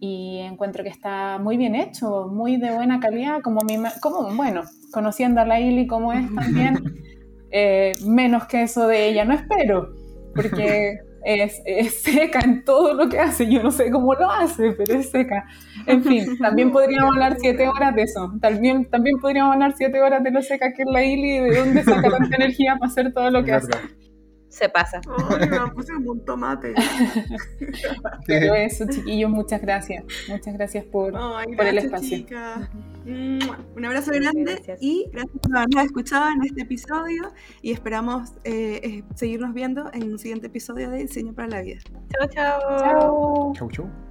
y encuentro que está muy bien hecho, muy de buena calidad, como, mi, como bueno, conociendo a la Ili como es también, eh, menos que eso de ella, no espero, porque es, seca en todo lo que hace. Yo no sé cómo lo hace, pero es seca. En fin, también podríamos hablar siete horas de eso. También, también podríamos hablar siete horas de lo seca que es la Ili y de dónde saca tanta energía para hacer todo lo que hace se pasa. Ay, me puse un tomate. Pero eso, chiquillos, muchas gracias. Muchas gracias por, por el espacio. Un abrazo grande y gracias por habernos escuchado en este episodio y esperamos eh, eh, seguirnos viendo en un siguiente episodio de Diseño para la Vida. Chao, chao. Chao. Chau, chau.